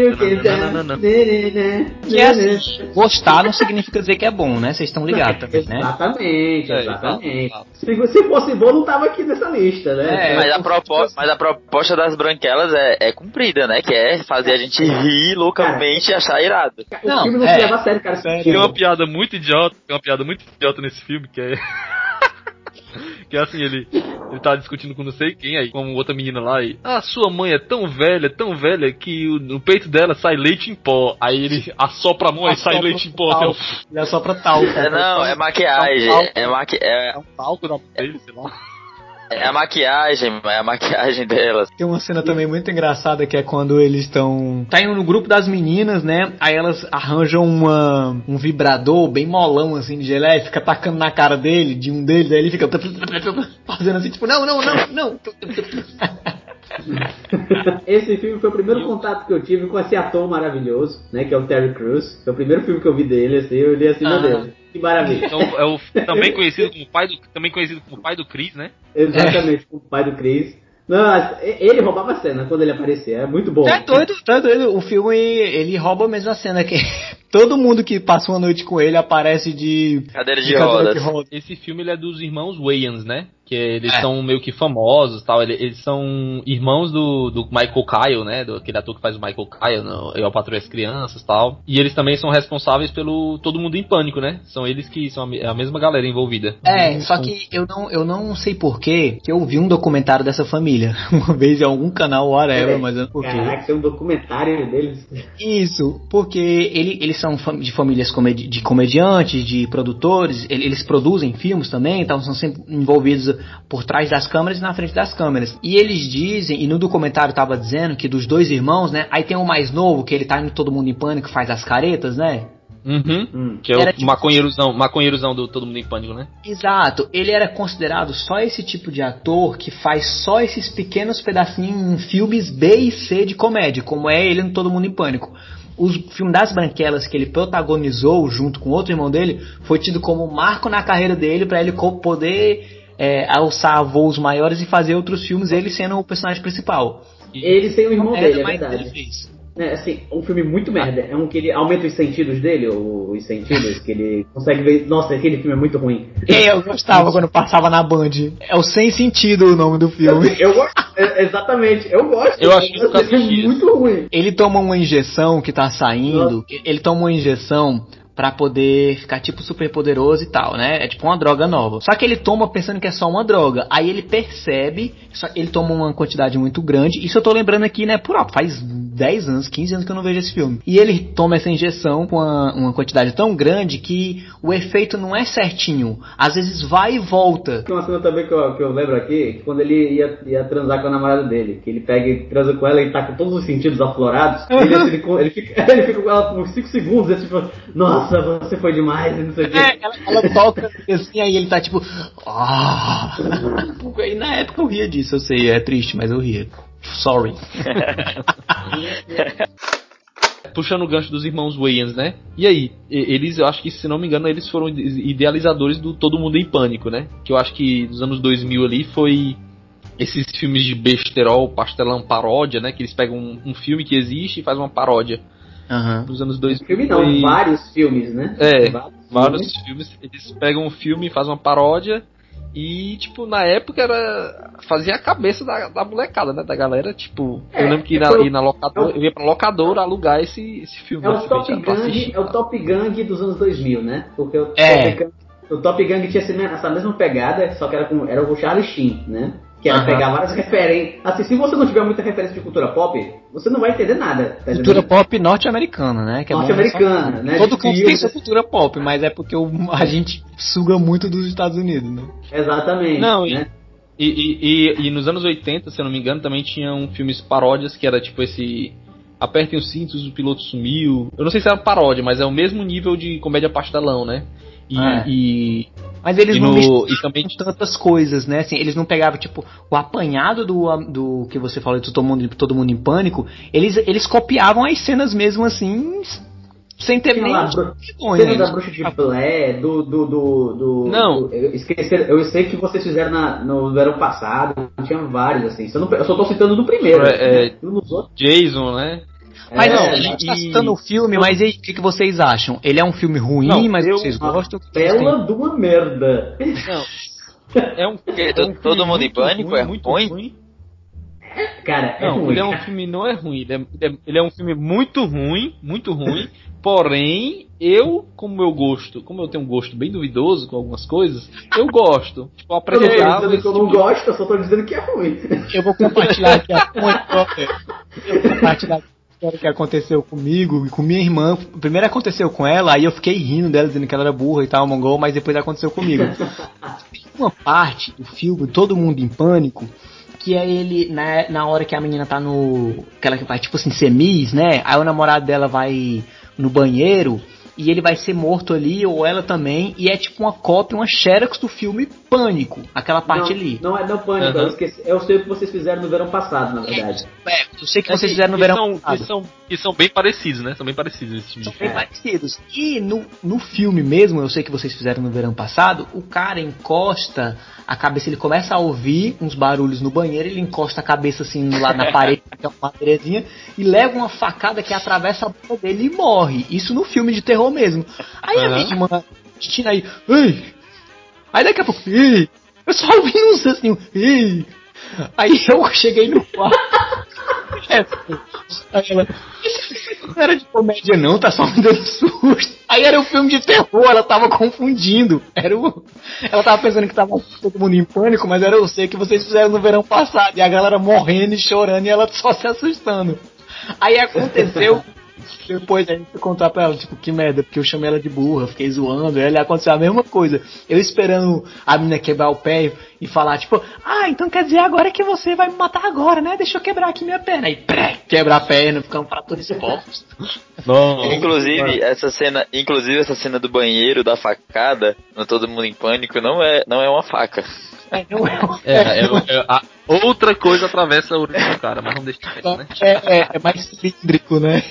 Que é assim, gostar não significa dizer que é bom, né? Vocês estão ligados também, né? Exatamente, É, exatamente. exato, Se, se fosse bom, não tava aqui nessa lista, né? É, Mas a, propo- mas a proposta das branquelas é, é cumprida, né? Que é fazer a gente rir loucamente e achar irado. O Não, filme não é. Se leva a sério, cara. Sério. Tem uma piada muito idiota, tem uma piada muito idiota nesse filme que é. que é assim, ele, ele tá discutindo com não sei quem aí, com outra menina lá e. Ah, sua mãe é tão velha, tão velha que o- no peito dela sai leite em pó. Aí ele assopra a mão e sai Assopra leite em pó. Assim, ó. Ele é só pra tal. É, não, é maquiagem. É, maqui é, É um talco na dele, sei lá. É a maquiagem, é a maquiagem delas. Tem uma cena também muito engraçada que é quando eles estão. Tá indo no grupo das meninas, né? Aí elas arranjam uma, um vibrador bem molão assim de geleia, fica tacando na cara dele, de um deles, aí ele fica fazendo assim, tipo, não, não, não, não. Esse filme foi o primeiro contato que eu tive com esse ator maravilhoso, né? Que é o Terry Crews. Foi o primeiro filme que eu vi dele, assim, eu olhei assim, Ah. meu Deus, que maravilha. Então, é o também conhecido como pai do também conhecido como pai do Chris, né? Exatamente, com o pai do Chris. Não, ele roubava a cena quando ele aparecia, é muito bom. Tá doido, tá doido. O filme, ele rouba mesmo a cena que todo mundo que passa uma noite com ele aparece de Cadeira de cadeira rodas. de rodas. Esse filme ele é dos irmãos Wayans, né? Que eles É. são meio que famosos tal. Eles, eles são irmãos do, do Michael Kyle, né? Do, aquele ator que faz o Michael Kyle no Eu, a Patrulha as Crianças tal. E eles também são responsáveis pelo Todo Mundo em Pânico, né? São eles que são a, a mesma galera envolvida. É, só que eu não, eu não sei porquê que eu vi um documentário dessa família. Uma vez em algum canal, whatever, mas eu não porquê. Caraca, tem um documentário deles. Isso, porque ele, eles são de famílias comedi de comediantes, de produtores, ele- eles produzem filmes também, então são sempre envolvidos por trás das câmeras e na frente das câmeras. E eles dizem, e no documentário tava dizendo que dos dois irmãos, né, aí tem o mais novo, que ele tá indo todo mundo em pânico, faz as caretas, né? Uhum. Hum. Que é Era o tipo- maconheirozão, maconheirozão do Todo Mundo em Pânico, né? Exato, ele era considerado só esse tipo de ator que faz só esses pequenos pedacinhos em filmes B e C de comédia, como é ele no Todo Mundo em Pânico. O filme das Branquelas que ele protagonizou junto com outro irmão dele foi tido como marco na carreira dele para ele poder é, alçar voos maiores e fazer outros filmes, ele sendo o personagem principal. Ele tem o irmão Merda, dele, é verdade. ele fez. É, assim, um filme muito merda. É um que ele aumenta os sentidos dele, ou os sentidos, que ele consegue ver. Nossa, aquele filme é muito ruim. É, eu gostava quando passava na Band. É o Sem Sentido o nome do filme. Eu gosto. é, exatamente, eu gosto. Eu acho que eu é muito ruim. Ele toma uma injeção que tá saindo. Ele toma uma injeção pra poder ficar tipo super poderoso e tal, né? É tipo uma droga nova. Só que ele toma pensando que é só uma droga. Aí ele percebe, ele toma uma quantidade muito grande. Isso eu tô lembrando aqui, né? Por alto, faz 10 anos, 15 anos que eu não vejo esse filme. E ele toma essa injeção com uma, uma quantidade tão grande que o efeito não é certinho. Às vezes vai e volta. Tem uma cena também que eu, que eu lembro aqui, que quando ele ia, ia transar com a namorada dele, que ele pega e transa com ela e tá com todos os sentidos aflorados, ele, ele, ele fica, ele fica com ela por 5 segundos, e tipo, nossa, você foi demais, e não sei o É, quê. ela, ela toca assim, aí ele tá tipo. Ah! E na época eu ria disso, eu sei, é triste, mas eu ria. Sorry. Puxando o gancho dos irmãos Wayans, né? E aí, eles, eu acho que, se não me engano, eles foram ide- idealizadores do Todo Mundo em Pânico, né? Que eu acho que nos anos 2000 ali foi esses filmes de besterol, pastelão, paródia, né? Que eles pegam um, um filme que existe e faz uma paródia. Aham. Nos anos 2000 Filme não, foi- vários filmes, né? É, Vários vários filmes. filmes, eles pegam um filme e fazem uma paródia e, tipo, na época era. fazia a cabeça da, da molecada, né? Da galera, tipo, É, eu lembro que é na, foi- ir na locadora, eu ia pra locadora alugar esse, esse filme. É né, o Top pra Gang, assistir. é o Top Gang dos anos 2000, né? Porque o É. Top Gang, o Top Gang tinha essa mesma pegada, só que era com era o Charlie Sheen, né? Que era Aham. pegar várias referências. Assim, se você não tiver muita referência de cultura pop, você não vai entender nada. Tá Cultura entendendo? pop norte-americana, né? Que é Norte-americana, né? Todo canto tem sua cultura pop, mas é porque o- a gente suga muito dos Estados Unidos, né? Exatamente. Não, e- né? E, e, e, e nos anos 80, se eu não me engano, também tinham filmes paródias que era tipo esse. Apertem os cintos, o piloto sumiu. Eu não sei se era paródia, mas é o mesmo nível de comédia pastelão, né? E, É. e, Mas eles e não no- e também tantas coisas, né? Assim, eles não pegavam, tipo, o apanhado do, do que você falou de todo mundo, todo mundo em pânico, eles, eles copiavam as cenas mesmo assim, sem ter nem lá. Cena da bruxa de Blair, do. do, do, do Não. do- eu, eu sei que vocês fizeram na, no verão passado, tinha vários, assim. Eu, não- eu só tô citando do primeiro. É, é. Nos outros, Jason, né? Mas é, não, e- a gente tá citando o filme, mas e aí, o que, que vocês acham? Ele é um filme ruim, Não, mas eu- vocês gostam? Bela de uma merda. Não. É um, é um todo- filme todo mundo em pânico é muito ruim? Cara, é Não, ruim. ele é um filme não é ruim, ele é, ele é- ele é um filme muito ruim, muito ruim. porém, eu, como meu gosto, como eu tenho um gosto bem duvidoso com algumas coisas, eu gosto. Tipo, Eu não tô eu apreciava dizendo que eu tipo não de- gosto, eu só tô dizendo que é ruim. Eu vou compartilhar aqui a história. Eu vou compartilhar a história que aconteceu comigo e com minha irmã. Primeiro aconteceu com ela, aí eu fiquei rindo dela, dizendo que ela era burra e tal, mongol, mas depois aconteceu comigo. Uma parte do filme, Todo Mundo em Pânico, que é ele, na, na hora que a menina tá no. que vai, tipo assim, semis, né? Aí o namorado dela vai no banheiro. E ele vai ser morto ali, ou ela também, e é tipo uma cópia, uma xerox do filme Pânico, aquela parte não, ali. Não é não pânico, eu, Aham. esqueci, sei o que vocês fizeram no verão passado, na verdade. É, eu sei que É vocês que- fizeram no verão são, passado. que são, que são bem parecidos, né? São bem parecidos esse tipo São bem É. parecidos. E no, no filme mesmo, eu sei que vocês fizeram no verão passado, o cara encosta a cabeça, ele começa a ouvir uns barulhos no banheiro, ele encosta a cabeça assim lá na parede, que é uma madeirezinha, e leva uma facada que atravessa a boca dele e morre. Isso no filme de terror mesmo. Aí a Aham. minha irmã, Cristina aí, ei! Aí daqui a pouco, ei! Eu só ouvi uns assim, ei! Aí eu cheguei no quarto. É, aí ela, isso não era de comédia não, tá só me dando susto. Aí era um filme de terror, ela tava confundindo. Era o... Ela tava pensando que tava todo mundo em pânico, mas era eu sei que vocês fizeram no verão passado. E a galera morrendo e chorando e ela só se assustando. Aí aconteceu. Depois a gente foi contar pra ela, tipo, que merda, porque eu chamei ela de burra, fiquei zoando, aí aconteceu a mesma coisa. Eu esperando a menina quebrar o pé e falar, tipo, ah, então quer dizer agora que você vai me matar agora, né? Deixa eu quebrar aqui minha perna. Aí, pré, quebra a perna, fica um fratura exposto. Não. Inclusive, essa cena, inclusive essa cena do banheiro, da facada, no Todo Mundo em Pânico, não é, não é uma faca. É, não é, É, é, é, a- outra coisa atravessa a orelha do cara, mas vamos deixar quieto, né? é, é, é mais cilíndrico, né?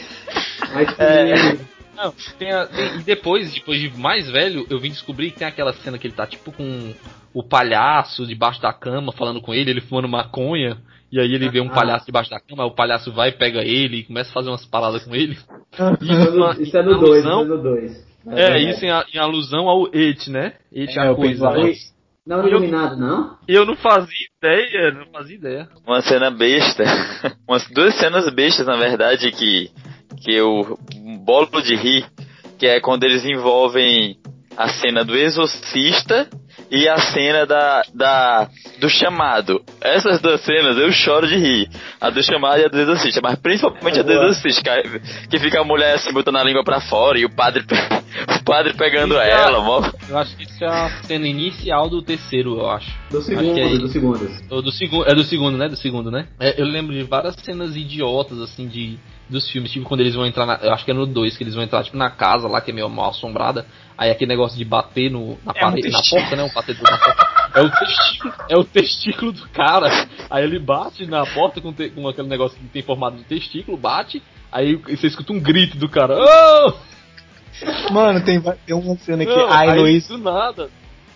Mas que. É. Não, tem a- tem- e depois, depois de mais velho, eu vim descobrir que tem aquela cena que ele tá tipo com o palhaço debaixo da cama falando com ele, ele fumando maconha, e aí ele vê um Ah. palhaço debaixo da cama, o palhaço vai, pega ele e começa a fazer umas paradas com ele. Isso, é no- isso é no 2, isso é no 2. É, isso em, a- em alusão ao It, né? It É, a coisa. pensava- né? Não é iluminado, não? E eu não fazia ideia, não fazia ideia. Uma cena besta. Umas duas cenas bestas, na verdade, que, que eu bolo de rir, que é quando eles envolvem a cena do exorcista e a cena da, da do chamado. Essas duas cenas eu choro de rir. A do chamado e a do exorcista, mas principalmente a do exorcista, que, que fica a mulher assim botando a língua pra fora e o padre, o padre pegando Isso é- ela, mó. Eu acho que isso é a cena inicial do terceiro, eu acho. Do Acho que é segundo, do segundo. Ou do segundo, é do segundo, né? Do segundo, né? É, eu lembro de várias cenas idiotas, assim, de dos filmes, tipo quando eles vão entrar na, eu acho que é no 2, que eles vão entrar tipo na casa lá que é meio mal assombrada, aí aquele negócio de bater no na, É parede, um na porta, né? O batedor na porta. É o testículo, é o testículo do cara. Aí ele bate na porta com, te- com aquele negócio que tem formato de testículo, bate, aí você escuta um grito do cara. "Oh!" Mano, tem, tem uma cena que Não, a aí, Heloísa. do nada,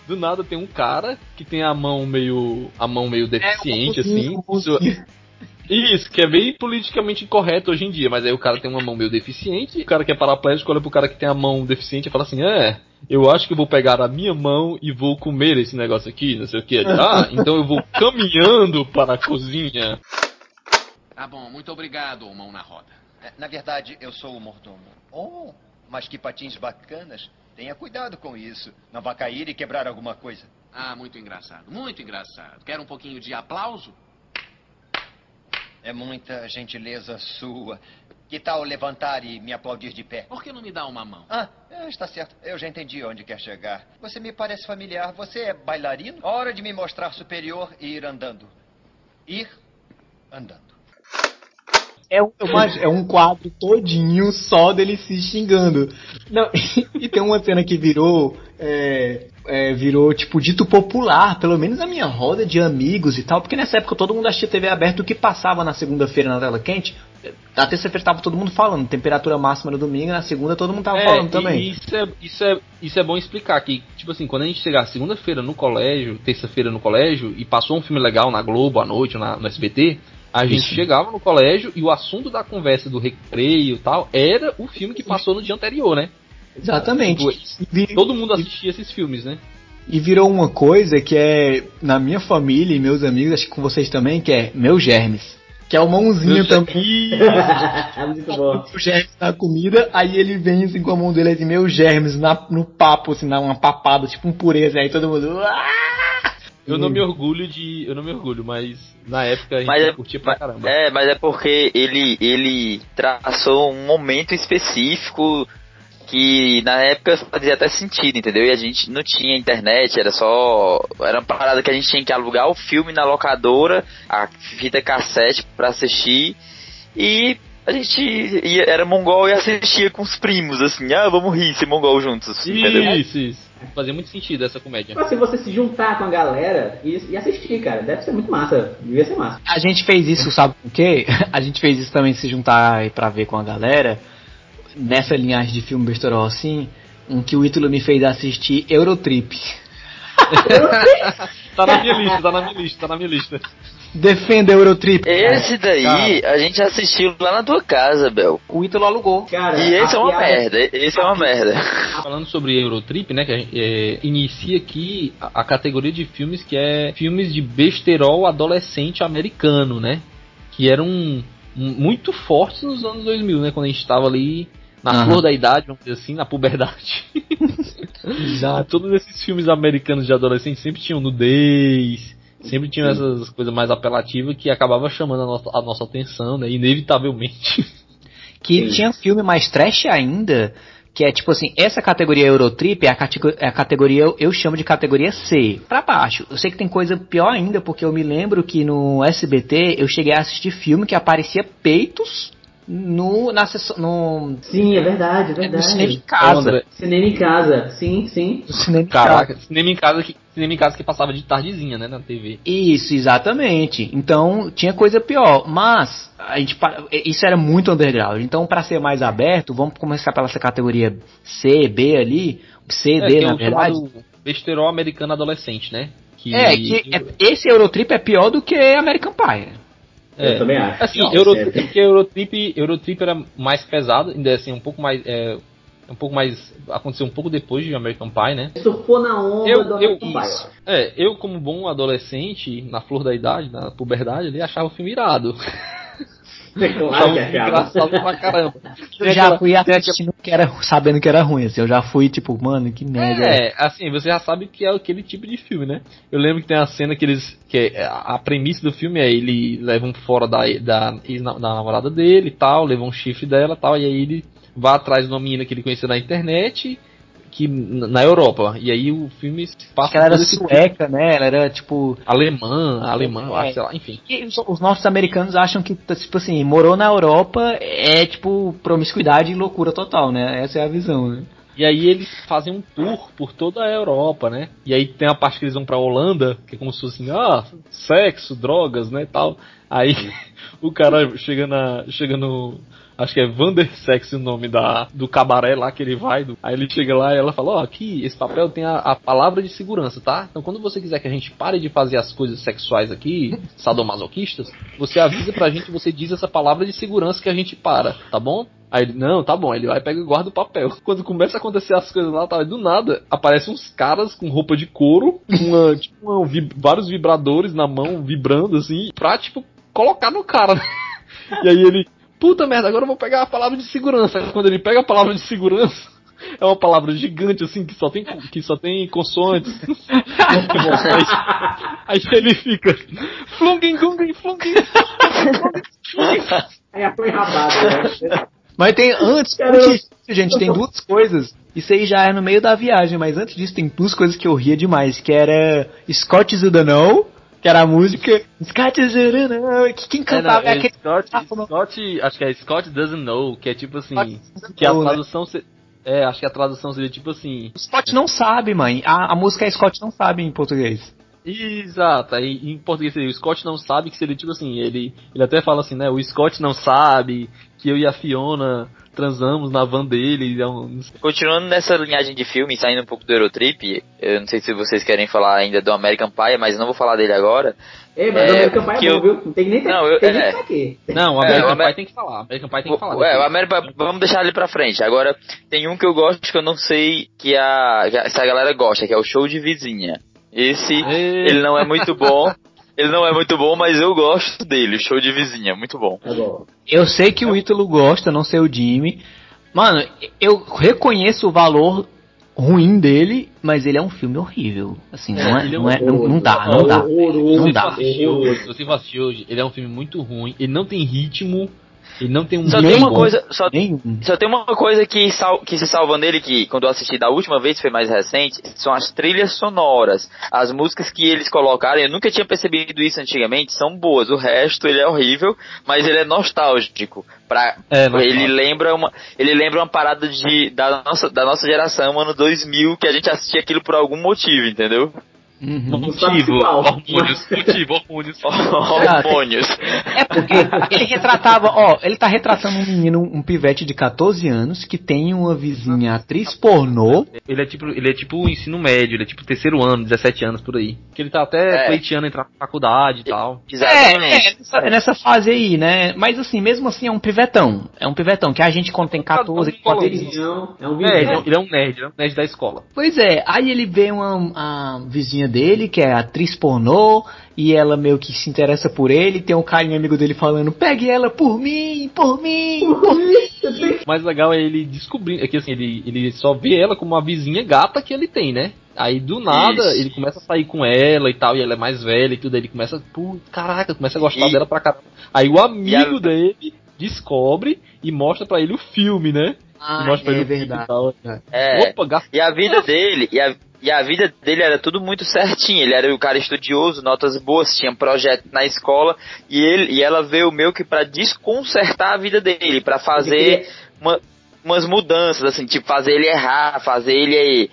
do nada tem um cara que tem a mão meio a mão meio deficiente assim. Isso, isso, que é bem politicamente incorreto hoje em dia, mas aí o cara tem uma mão meio deficiente, o cara que é paraplégico olha pro cara que tem a mão deficiente e fala assim: "É, eu acho que eu vou pegar a minha mão e vou comer esse negócio aqui, não sei o que. Ah, então eu vou caminhando para a cozinha. Tá bom, muito obrigado, mão na roda. É, Na verdade, eu sou o mordomo. Oh, mas que patins bacanas. Tenha cuidado com isso. Não vá cair e quebrar alguma coisa. Ah, muito engraçado, muito engraçado. Quer um pouquinho de aplauso? É muita gentileza sua. Que tal levantar e me aplaudir de pé? Por que não me dá uma mão? Ah, é, está certo. Eu já entendi onde quer chegar. Você me parece familiar. Você é bailarino? Hora de me mostrar superior e ir andando. Ir andando. É, um- uma- é um quadro todinho só dele se xingando. Não, e tem uma cena que virou. é, é, virou tipo dito popular, pelo menos na minha roda de amigos e tal, porque nessa época todo mundo assistia TV aberta o que passava na segunda-feira na tela quente, Na terça-feira tava todo mundo falando, temperatura máxima no domingo, na segunda todo mundo tava É, falando também. Isso é, isso, é, isso é bom explicar que, tipo assim, quando a gente chegar segunda-feira no colégio, terça-feira no colégio, e passou um filme legal na Globo à noite, na, no SBT, a gente Isso. chegava no colégio e o assunto da conversa do recreio e tal era o filme que passou no dia anterior, né? Exatamente. Tipo, todo mundo assistia esses filmes, né? E virou uma coisa que é na minha família e meus amigos, acho que com vocês também, que é meu germes. Que é o mãozinho Meus também. é muito bom. O germes na comida, aí ele vem assim com a mão dele assim, meu germes na, no papo, assim, na uma papada, tipo um assim, aí todo mundo. "Ah!" Eu não me orgulho de. Eu não me orgulho, mas na época a gente Mas é, curtia pra caramba. é, mas é porque ele, ele traçou um momento específico que na época fazia até sentido, entendeu? E a gente não tinha internet, era só. Era uma parada que a gente tinha que alugar o filme na locadora, a fita cassete pra assistir. E a gente ia, era mongol e assistia com os primos, assim, ah, vamos rir, ser mongol juntos, entendeu? Isso, Fazia muito sentido essa comédia. Mas se você se juntar com a galera e, e assistir, cara, deve ser muito massa. Devia ser massa. A gente fez isso, sabe por quê? A gente fez isso também se juntar pra ver com a galera. Nessa linhagem de filme besterol assim, um que o Ítalo me fez assistir Eurotrip. Tá na minha lista, tá na minha lista, tá na minha lista. Defenda Eurotrip. Esse daí a gente assistiu lá na tua casa, Bel. O Ítalo alugou. Cara, E esse é uma piada- merda, esse é uma merda. Falando sobre Eurotrip, né, que a gente, é, inicia aqui a, a categoria de filmes que é filmes de besterol adolescente americano, né? Que eram um- muito fortes nos anos 2000, né? Quando a gente estava ali na Aham. flor da idade, vamos dizer assim, na puberdade. Exato. Todos esses filmes americanos de adolescente sempre tinham nudez, sempre tinham essas coisas mais apelativas que acabava chamando a nossa, a nossa atenção, né? Inevitavelmente. Que Sim. tinha filme mais trash ainda, que é tipo assim, essa categoria Eurotrip é a, é a categoria, eu, chamo de categoria C, pra baixo. Eu sei que tem coisa pior ainda, porque eu me lembro que no SBT eu cheguei a assistir filme que aparecia peitos no, na sessão, no, Sim, é verdade, é no cinema em verdade. casa. André, Cinema em casa, sim, sim. No cinema em Caraca, casa. cinema em casa que cinema em casa que passava de tardezinha, né, na TV. Isso, exatamente. Então tinha coisa pior, mas a gente pa- isso era muito underground. Então para ser mais aberto, vamos começar pela essa categoria C, B ali, C, É, D é na o verdade. besterol americano adolescente, né? Que, É, que é- esse Eurotrip é pior do que American Pie. é, Eu também acho. Assim, Não, Eurotrip, porque Eurotrip, Eurotrip era mais pesado, ainda assim, um pouco mais. É, um pouco mais. Aconteceu um pouco depois de American Pie, né? Surfou na onda Eu, do eu, American Pie, eu isso. acho. É, eu como bom adolescente, na flor da idade, na puberdade ali, achava o filme irado. É claro que acaba. engraçado pra caramba. Eu já fui assistindo que era, sabendo que era ruim, assim, eu já fui tipo, mano, que merda. É, assim, você já sabe que é aquele tipo de filme, né? Eu lembro que tem a cena que eles. que é- a premissa do filme é ele leva um fora da, da namorada dele e tal, leva um chifre dela e tal, e aí ele vai atrás de uma menina que ele conheceu na internet, que na Europa. E aí o filme se passa ela era sueca, né? Ela era tipo. alemã, alemã, É. sei lá, enfim. E os, os nossos americanos acham que, tipo assim, morou na Europa é tipo promiscuidade e loucura total, né? Essa é a visão, né? E aí eles fazem um tour por toda a Europa, né? E aí tem a parte que eles vão pra Holanda, que é como se fosse assim, ah, sexo, drogas, né, tal. Aí o cara chega na chega no acho que é Vandersex o nome da do cabaré lá que ele vai, do- aí ele chega lá e ela fala: "Ó, aqui esse papel tem a, a palavra de segurança, tá? Então quando você quiser que a gente pare de fazer as coisas sexuais aqui, sadomasoquistas, você avisa pra gente, você diz essa palavra de segurança que a gente para, tá bom?" Aí ele, não, tá bom, ele vai pega e guarda o papel. Quando começa a acontecer as coisas lá, tá, do nada, aparecem uns caras com roupa de couro, uma, tipo, uma vi- vários vibradores na mão, vibrando assim, pra, tipo, colocar no cara, né? E aí ele, puta merda, agora eu vou pegar a palavra de segurança. Quando ele pega a palavra de segurança, é uma palavra gigante, assim, que só tem, que só tem consoantes. aí, aí ele fica, flunging, flunging, flunging. Aí foi rabado, né? Mas tem antes, Cara, antes disso, gente, tem duas coisas. Isso aí já é no meio da viagem, mas antes disso tem duas coisas que eu ria demais, que era Scott Zudanou, que era a música Scott que quem cantava é, É, não, é aquele Scott, Ah, Scott, acho que é Scott Doesn't Know, que é tipo assim, Scott que a né? tradução se- é, acho que a tradução seria tipo assim, Scott não sabe, mãe. A, a música é Scott não sabe em português. Exato, aí em português seria o Scott não sabe que seria tipo assim, ele, ele até fala assim, né? O Scott não sabe que eu e a Fiona transamos na van dele. É um, Continuando nessa linhagem de filme, saindo um pouco do Eurotrip, eu não sei se vocês querem falar ainda do American Pie, mas eu não vou falar dele agora. Ei, mas É, o American Pie é bom, eu- viu? Não tem nem Não, eu- tem nem é. pra quê. Não, o É, American o Amer- Pie tem que falar. American Pie tem que falar. Ué, o depois. American, vamos deixar ele pra frente. Agora, tem um que eu gosto que eu não sei que a, que a- se a galera gosta, que é o Show de Vizinha. Esse, Ei. ele não é muito bom. Ele não é muito bom, mas eu gosto dele. Show de Vizinha, muito bom. Tá. Eu sei que o Ítalo gosta, não sei o Jimmy. Mano, eu reconheço o valor ruim dele, mas ele é um filme horrível. Assim, não, é, é não, é, não, não dá, não dá. Você dá. se você for assistir hoje, ele é um filme muito ruim, ele não tem ritmo, ele não tem um Só tem uma coisa, só, Nenhum. só tem uma coisa que, sal- que se salva nele, que quando eu assisti da última vez, foi mais recente, são as trilhas sonoras. As músicas que eles colocaram, eu nunca tinha percebido isso antigamente, são boas. O resto, ele é horrível, mas ele é nostálgico. Pra, É, ele lembra uma, ele lembra uma parada de, da, nossa, da nossa geração, ano 2000, que a gente assistia aquilo por algum motivo, entendeu? Uhum. motivo, hormônios, motivo, hormônios. Hormônios. É porque ele retratava, ó, ele tá retratando um menino, um pivete de 14 anos que tem uma vizinha atriz pornô. Ele é tipo, ele é tipo ensino médio, ele é tipo terceiro ano, 17 anos por aí. Que ele tá até É. pleiteando entrar na faculdade e tal. Exatamente. É, é, nessa, é nessa fase aí, né? Mas assim, mesmo assim é um pivetão. É um pivetão, que a gente quando tem 14, Cada um 14 falando. Vizinhão, é um É, ele é, vizinho. ele é um nerd, ele é um nerd da escola. Pois é, aí ele vê uma a vizinha dele, que é atriz pornô, e ela meio que se interessa por ele, tem um carinha amigo dele falando, pegue ela por mim, por mim, por mim. O mais legal é ele descobrir, é que assim, ele, ele só vê ela como uma vizinha gata que ele tem, né? Aí do nada Isso. ele começa a sair com ela e tal, e ela é mais velha e tudo, aí ele começa, pô, caraca, começa a gostar E- dela pra caramba. Aí o amigo a- dele descobre e mostra pra ele o filme, né? Ah, e é verdade. e tal. É. Opa. E a vida dele, e a, e a vida dele era tudo muito certinho. Ele era o cara estudioso, notas boas, tinha projeto na escola, e ele e ela veio meio que pra desconcertar a vida dele, pra fazer uma- umas mudanças, assim, tipo, fazer ele errar, fazer ele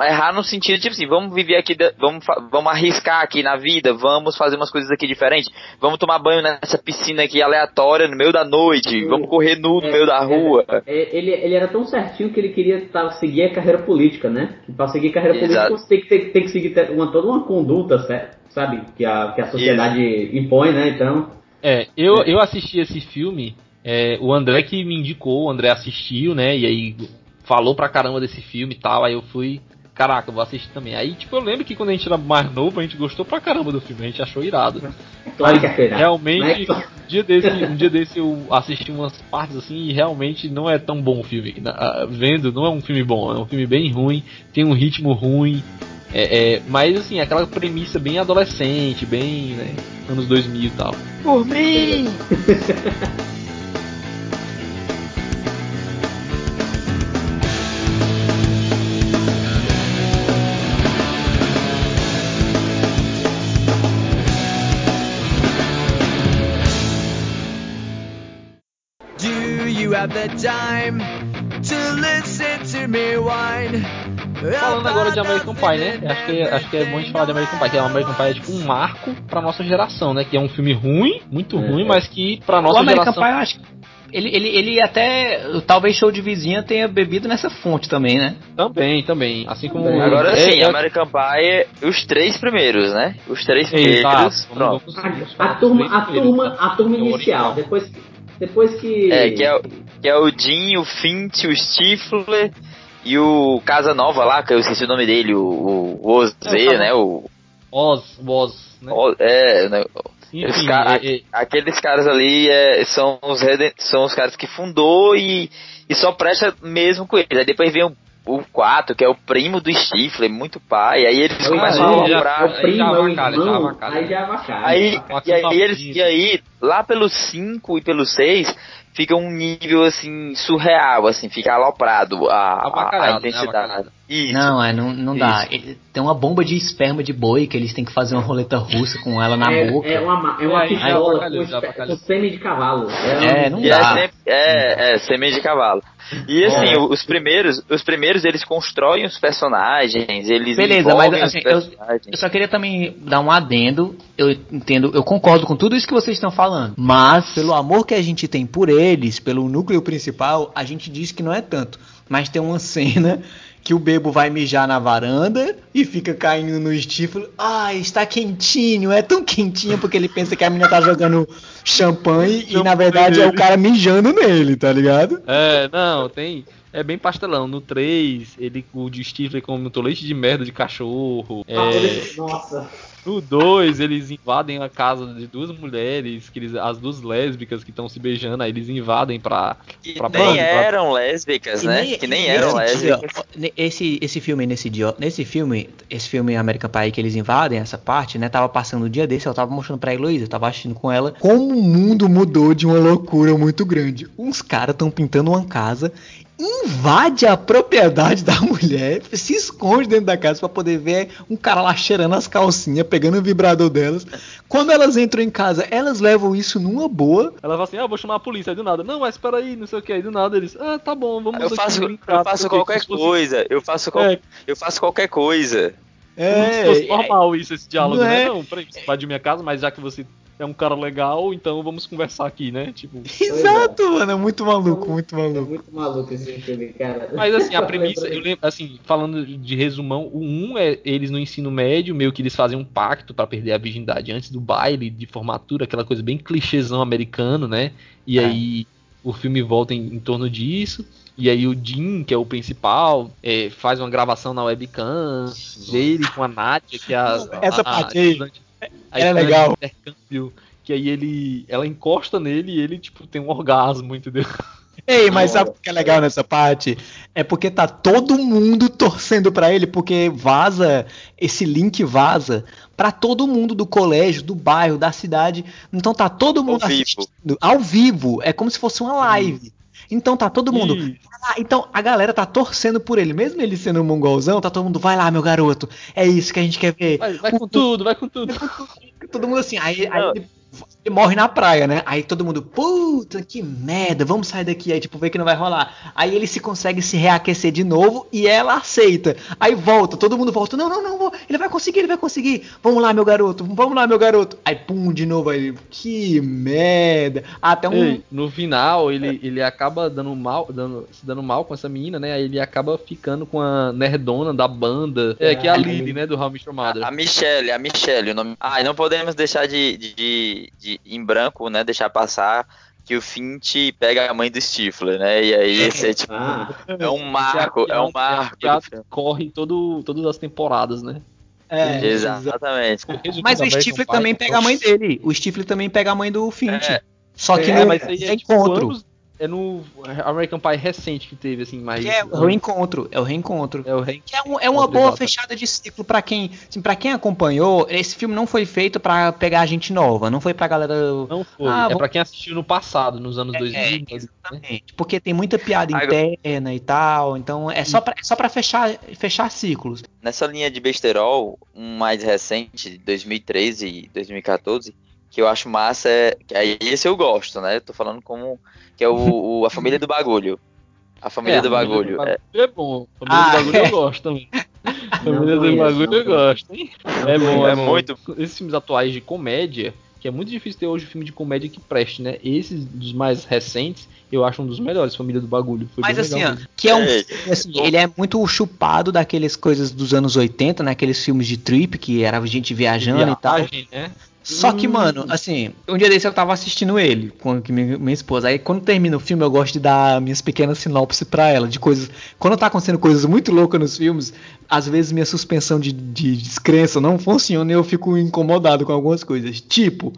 errar no sentido, tipo assim, vamos viver aqui, vamos, vamos arriscar aqui na vida, vamos fazer umas coisas aqui diferentes, vamos tomar banho nessa piscina aqui aleatória no meio da noite, vamos correr nu no É, meio da é, rua. é, ele, ele era tão certinho que ele queria tá, seguir a carreira política, né? E pra seguir carreira Exato. política você tem que, ter, tem que seguir ter uma, toda uma conduta, sabe? Que a, que a sociedade impõe, né? Então. É, eu, eu assisti esse filme, é, o André que me indicou, o André assistiu, né? E aí falou pra caramba desse filme e tal, aí eu fui, caraca, eu vou assistir também. Aí, tipo, eu lembro que quando a gente era mais novo, a gente gostou pra caramba do filme, a gente achou irado. Claro que é. Realmente, Mas- um dia, desse, um dia desse eu assisti umas partes assim e realmente não é tão bom o filme. Na- Vendo, não é um filme bom, é um filme bem ruim, tem um ritmo ruim. É, é, mas assim, aquela premissa bem adolescente, bem, né, anos 2000 e tal. Por mim! the time to listen to me whine? Falando agora de American Pie, né? Acho que, acho que é bom a gente falar de American Pie, que é o American Pie é tipo um marco pra nossa geração, né? Que é um filme ruim, muito É, ruim, é. mas que pra O nossa American geração. Pie, eu acho que ele, ele, ele até, talvez show de vizinha tenha bebido nessa fonte também, né? Também, também. Assim como. Também. Agora é, sim, é- American Pie, os três primeiros, né? Os três primeiros, Exato. pronto. A, a turma, a turma, a turma É o inicial. Depois, depois que. É, que é, o- que é o Jim, o Fint, o Stifler e o Casa Nova lá, que eu esqueci o nome dele, o, o, o Oz, É, né? O, Oz, Oz, né? o- é, né? Os Enfim, cara- é- é- aqueles caras ali é, são, os são os caras que fundou e, e só presta mesmo com eles. Aí depois vem o, o 4, que é o primo do Stifler, muito pai. Aí eles É o começam irmão, a alorar. é primo, já é avacalha, já avacalha. aí já avacalha. Aí, Pode e aí, eles, e aí, lá pelo 5 e pelo 6, fica um nível assim, surreal, assim, fica aloprado a, a, a Avacalhado, né? Isso. Não, é, não, não dá. Ele- tem uma bomba de esperma de boi que eles têm que fazer uma roleta russa com ela na é, boca. é uma, ma- é uma Aí, pistola aí, com, com sêmen de cavalo. É, É, não E dá. é, sempre, é, é, semente de cavalo. E assim, É. os primeiros, os primeiros eles constroem os personagens, eles Beleza, mas assim, eu, eu só queria também dar um adendo. Eu entendo, eu concordo com tudo isso que vocês estão falando. Mas, pelo amor que a gente tem por eles, pelo núcleo principal, a gente diz que não é tanto. Mas tem uma cena que o bebo vai mijar na varanda e fica caindo no estífilo. Ai, está quentinho, é tão quentinho porque ele pensa que a menina tá jogando champanhe e na verdade é o cara mijando nele, tá ligado? É, não, tem. É bem pastelão. No 3, ele, o de Stifler comentou leite de merda de cachorro. É, Nossa. No 2, eles invadem a casa de duas mulheres, que eles, as duas lésbicas que estão se beijando, aí eles invadem pra. Que pra nem pra- eram lésbicas, né? que nem eram dia, lésbicas. ne- esse, esse filme nesse dia, nesse filme, esse filme American Pie que eles invadem essa parte, né? Tava passando o dia desse, eu tava mostrando pra Heloísa, eu tava assistindo com ela. Como o mundo mudou de uma loucura muito grande. Uns caras tão pintando uma casa, invade a propriedade da mulher, se esconde dentro da casa pra poder ver um cara lá cheirando as calcinhas, pegando o vibrador delas. Quando elas entram em casa, elas levam isso numa boa. Ela fala assim, ah, vou chamar a polícia, aí do nada. Não, mas espera aí, não sei o que, aí do nada eles, ah, tá bom, vamos Eu faço, brincar, eu faço qualquer coisa, eu faço, qual- É. eu faço qualquer coisa. Fosse normal isso, esse diálogo, Não né? é? Não, peraí, você invadiu minha casa, mas já que você é um cara legal, então vamos conversar aqui, né? Tipo. Exato, mano, é muito maluco, muito É maluco. muito maluco esse filme, cara. Mas assim, a premissa, eu lembro, assim, falando de resumão, o 1 é eles no ensino médio, meio que eles fazem um pacto pra perder a virgindade antes do baile de formatura, aquela coisa bem clichêzão americano, né? E É. aí o filme volta em, em torno disso. E aí o Jim, que é o principal, é, faz uma gravação na webcam dele com a Nádia, que é a, Essa a- a parte aí estudante- a era estudante legal. intercâmbio, que aí ele, ela encosta nele e ele tipo tem um orgasmo, entendeu? Ei, mas sabe o que é legal nessa parte? É porque tá todo mundo torcendo pra ele, porque vaza, esse link vaza pra todo mundo do colégio, do bairro, da cidade. Então tá todo mundo vivo. assistindo ao vivo, é como se fosse uma live. Então tá todo mundo. Ih. Então a galera tá torcendo por ele, mesmo ele sendo um mongolzão, tá todo mundo, vai lá, meu garoto, é isso que a gente quer ver. Vai, vai com tudo, vai com tudo. Todo mundo assim, aí, aí ele, ele morre na praia, né? Aí todo mundo, puta que merda, vamos sair daqui. Aí tipo, vê que não vai rolar. Aí ele se consegue se reaquecer de novo e ela aceita. Aí volta, todo mundo volta, não, não, não, vou- ele vai conseguir, ele vai conseguir. Vamos lá, meu garoto, vamos lá, meu garoto. Aí pum, de novo, aí, que merda. Até um. Ei, no final, ele, ele acaba dando mal, dando, se dando mal com essa menina, né? Aí ele acaba ficando com a nerdona da banda, é, que é a Ah, Lily, né? Do How Your Mother. A Michelle, a Michelle, o nome. Ah, e não podemos deixar de, de, de- de- em branco, né? Deixar passar que o Fint pega a mãe do Stifler, né? E aí esse é tipo. Ah, É um marco, a- é um marco. do filme. corre todo, todas as temporadas, né? É, Exatamente. Mas o Stifler também pega a mãe dele. O Stifler também pega a mãe do Fint. É. Só que É, no mas aí é tipo encontro. anos- é no American Pie recente que teve, assim, mais. Que é o reencontro, é o reencontro. É o reen- Que é, um- é uma boa fechada de ciclo pra quem, assim, para quem acompanhou. Esse filme não foi feito pra pegar gente nova, não foi pra galera. Não foi. Ah, é vamos- pra quem assistiu no passado, nos anos 2000. né? Exatamente, porque tem muita piada Agora- interna e tal, então é só pra, é só para fechar, fechar ciclos. Nessa linha de besterol, um mais recente, de 2013 e 2014, que eu acho massa é. Que aí esse eu gosto, né? Eu tô falando como. Que é o, o- a família do bagulho. A família É, do a família bagulho. é. É bom. Família Ah, do bagulho é. eu gosto também. Família do bagulho eu gosto, hein? É bom, é, É bom. muito- Esses filmes atuais de comédia, que é muito difícil ter hoje filme de comédia que preste, né? Esses dos mais recentes, eu acho um dos melhores, Família do Bagulho. Foi Mas assim, ó, que é um É, filme, assim, ele é muito chupado daqueles coisas dos anos 80, né? Aqueles filmes de trip que era gente viajando e tal. Viagem, né? Só que, Hum. mano, assim, um dia desse eu tava assistindo ele com com minha, minha esposa. Aí quando termina o filme, eu gosto de dar minhas pequenas sinopses pra ela, de coisas. Quando tá acontecendo coisas muito loucas nos filmes, às vezes minha suspensão de, de descrença não funciona e eu fico incomodado com algumas coisas. Tipo.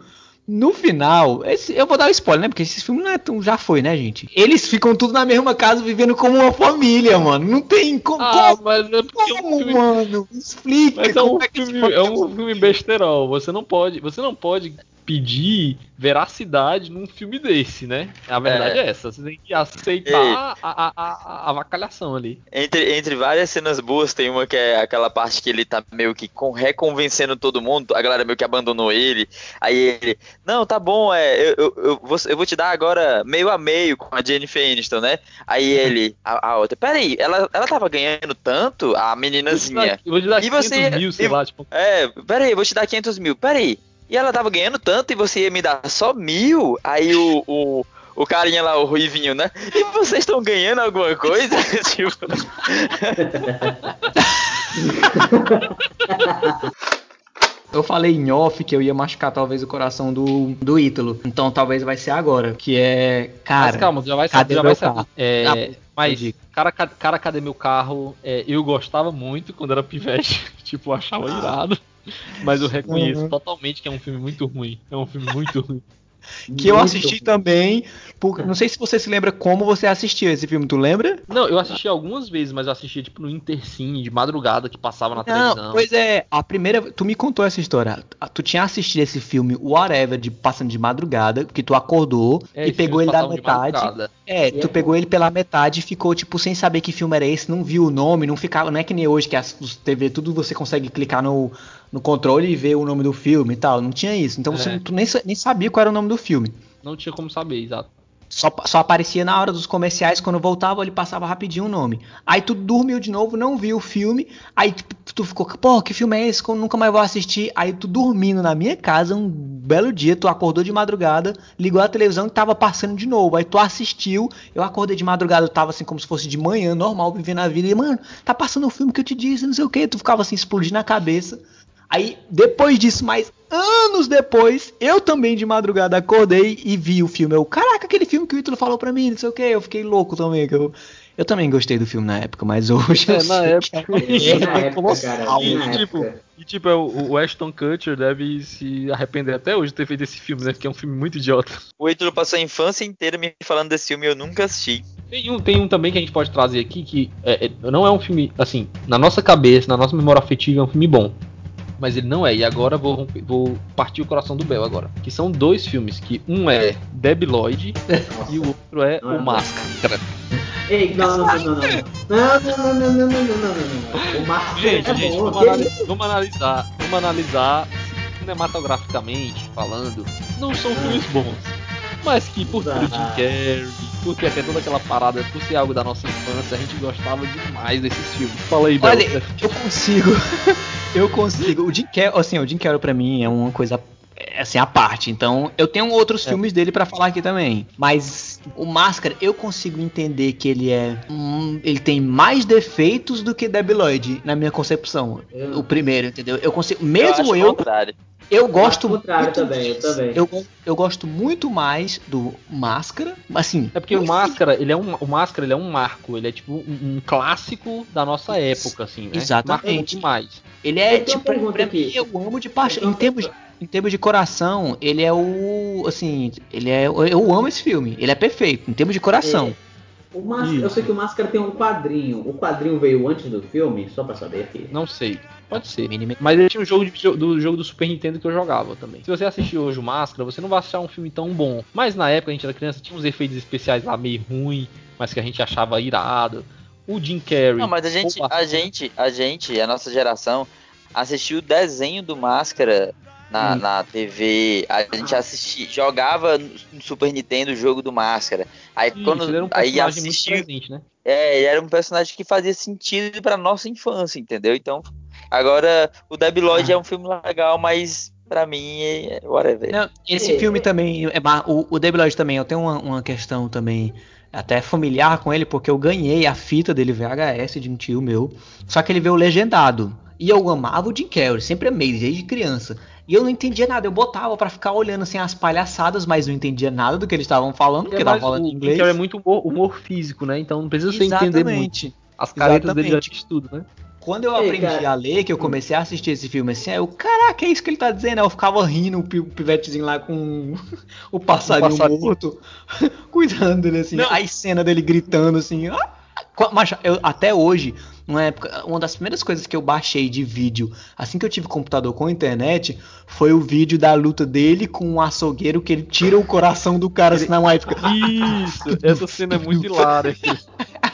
No final, esse- eu vou dar um spoiler, né? Porque esse filme não é tão, já foi, né, gente? Eles ficam tudo na mesma casa vivendo como uma família, mano. Não tem co- Ah, como, mas é porque é um como, filme mano? Explica Mas é como um é filme, é um filme besterol. Você não pode, você não pode pedir veracidade num filme desse, né? A verdade é, essa. Você tem que aceitar Ei. a, a, a, a avacalhação ali. Entre, entre várias cenas boas, tem uma que é aquela parte que ele tá meio que com, reconvencendo todo mundo, a galera meio que abandonou ele. Aí ele, não, tá bom, é, eu, eu, eu, vou, eu vou te dar agora meio a meio com a Jennifer Aniston, né? Aí ele, a, a outra, peraí, ela, ela tava ganhando tanto, a meninazinha. Eu vou te dar E 500 você- mil, sei e- lá, tipo... É, peraí, vou te dar 500 mil, peraí. E ela tava ganhando tanto e você ia me dar só mil? Aí o, o, o carinha lá, o Ruivinho, né? E vocês estão ganhando alguma coisa? tipo, Eu falei em off que eu ia machucar talvez o coração do, do Ítalo. Então talvez vai ser agora. Que é. Cara. mas calma, já vai saber. Já meu vai saber. carro? É, Ah, mas, cara, ca- cara, cadê meu carro? É, eu gostava muito quando era pivete. tipo, eu achava irado. Mas eu reconheço Uhum. totalmente que é um filme muito ruim. É um filme muito ruim. Que eu Muito assisti também. Por, não sei se você se lembra como você assistiu esse filme, tu lembra? Não, eu assisti algumas vezes, mas eu assisti tipo no Intercine, de madrugada, que passava na Não, televisão. pois é, a primeira. Tu me contou essa história. Tu tinha assistido esse filme, Whatever, de passando de madrugada, que tu acordou É, e pegou ele da metade. É, tu pegou ele pela metade e ficou, tipo, sem saber que filme era esse, não viu o nome, não ficava. Não é que nem hoje que as os TV, tudo você consegue clicar no, no controle e ver o nome do filme e tal. Não tinha isso. Então você É. não- tu nem, nem sabia qual era o nome do filme. Não tinha como saber, exato. Só, só aparecia na hora dos comerciais, quando voltava, ele passava rapidinho o nome. Aí tu dormiu de novo, não viu o filme, aí tu ficou, pô, que filme é esse que eu nunca mais vou assistir? Aí tu dormindo na minha casa, um belo dia, tu acordou de madrugada, ligou a televisão e tava passando de novo. Aí tu assistiu, eu acordei de madrugada, eu tava assim como se fosse de manhã, normal, vivendo a vida, e mano, tá passando o filme que eu te disse, não sei o que, tu ficava assim, explodindo a cabeça. Aí, depois disso, mais anos depois, eu também de madrugada acordei e vi o filme. Eu, caraca, aquele filme que o Ítalo falou pra mim, não sei o que. Eu fiquei louco também. Que eu, eu também gostei do filme na época, mas hoje eu É, na sei que época. é- na É época, colossal. E, na tipo, época. e tipo, é, o, o Ashton Kutcher deve se arrepender até hoje de ter feito esse filme, né? Porque é um filme muito idiota. o Ítalo passou a infância inteira me falando desse filme e eu nunca assisti. Tem um, tem um também que a gente pode trazer aqui que é, é- não é um filme, assim, na nossa cabeça, na nossa memória afetiva, é um filme bom. Mas ele não é. E agora vou, vou partir o coração do Bel agora. Que são dois filmes, que um é Debi Lloyd e o outro é Ah, O Máscara. Ei, não, não, não, não, não. Não, não, não, não, não, não, não, não, não, não. O Gente, é gente, bom, vamos, analisar, vamos analisar, vamos analisar cinematograficamente falando, não são filmes bons. Mas que por ter o Jim Ah. Carrey, por ter até toda aquela parada, por ser algo da nossa infância, a gente gostava demais desses filmes. Fala aí, Bel. Olha, eu consigo. eu consigo. O Jim Carrey, assim, o Jim Carrey pra mim é uma coisa é, assim à parte. Então, eu tenho outros filmes dele pra falar aqui também. Mas o Máscara, eu consigo entender que ele é hum, ele tem mais defeitos do que Debi Lloyd na minha concepção. Eu- O primeiro, entendeu? Eu consigo, eu mesmo eu, contrário. Eu gosto muito também, eu também. eu, eu gosto muito mais do Máscara, assim. É porque o Máscara, ele é um, o Máscara, ele é um marco, ele é tipo um, um clássico da nossa época, assim, né? Exatamente. Marcou demais. Ele é Eu tipo, pra, mim, eu amo de paixão. Em termos, em termos de coração, ele é o. Assim, ele é. Eu amo esse filme. Ele é perfeito, em termos de coração. O Máscara, eu sei que o Máscara tem um quadrinho. O quadrinho veio antes do filme, só pra saber aqui. Não sei. Pode ser. Mas ele tinha um jogo de- do jogo do Super Nintendo que eu jogava também. Se você assistir hoje o Máscara, você não vai achar um filme tão bom. Mas na época a gente era criança, tinha uns efeitos especiais lá meio ruim, mas que a gente achava irado. O Jim Carrey. Não, mas a gente, Opa. a gente, a gente, a nossa geração, assistiu o desenho do Máscara na, Hum. na TV. A gente assistia, jogava no Super Nintendo o jogo do Máscara. Aí Isso, quando ele era um aí assistiu, né? é, ele era um personagem que fazia sentido pra nossa infância, entendeu? Então, agora o Debi Lloyd Ah. é um filme legal, mas pra mim é whatever. Não, esse É, filme é. também. É, o, o Debi Lloyd também, eu tenho uma, uma questão também. Até familiar com ele, porque eu ganhei a fita dele VHS de um tio meu. Só que ele veio legendado. E eu amava o Jim Carrey, sempre amei, desde criança. E eu não entendia nada, eu botava pra ficar olhando assim as palhaçadas, mas não entendia nada do que eles estavam falando, porque É, tava mas falando o em Jim inglês. Carrey é muito humor, humor físico, né? Então não precisa você entender muito. Exatamente. As caretas dele já Exatamente. diz tudo, né? Quando eu Ei, aprendi cara. a ler, que eu comecei a assistir esse filme assim, aí eu, caraca, é isso que ele tá dizendo. Eu ficava rindo, o pi- o pivetezinho lá com o passarinho, passarinho. morto, cuidando dele assim. Não. Aí cena dele gritando assim, ah! Mas eu, até hoje, numa época, uma das primeiras coisas que eu baixei de vídeo, assim que eu tive computador com internet, foi o vídeo da luta dele com um açougueiro que ele tira o coração do cara assim na época. Isso, essa cena é muito hilária.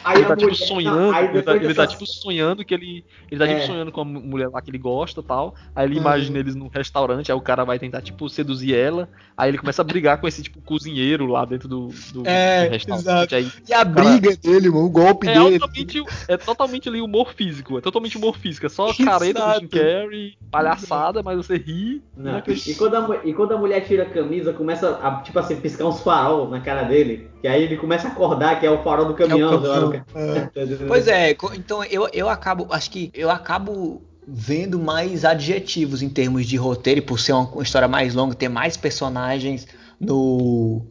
Aí ele tá tipo mulher- sonhando, não, aí ele, tá, ele tá, tipo sonhando que ele. Ele tá tipo É. sonhando com a mu- mulher lá que ele gosta tal. Aí ele Uhum. imagina eles num restaurante, aí o cara vai tentar, tipo, seduzir ela. Aí ele começa a brigar com esse, tipo, cozinheiro lá dentro do, do, É, do restaurante. Aí, E a briga dele, mano, o golpe é dele. altamente, é totalmente ali humor físico. É totalmente humor físico. É só Exato. careta do Jim Carrey, palhaçada, mas você ri. Não. E, quando a, e quando a mulher tira a camisa, começa a, tipo assim, piscar uns farol na cara dele. Que aí ele começa a acordar que é o farol do caminhão. É caminhão, do ca- Pois é, então eu, eu acabo, acho que eu acabo vendo mais adjetivos em termos de roteiro, e por ser uma, uma história mais longa, ter mais personagens no.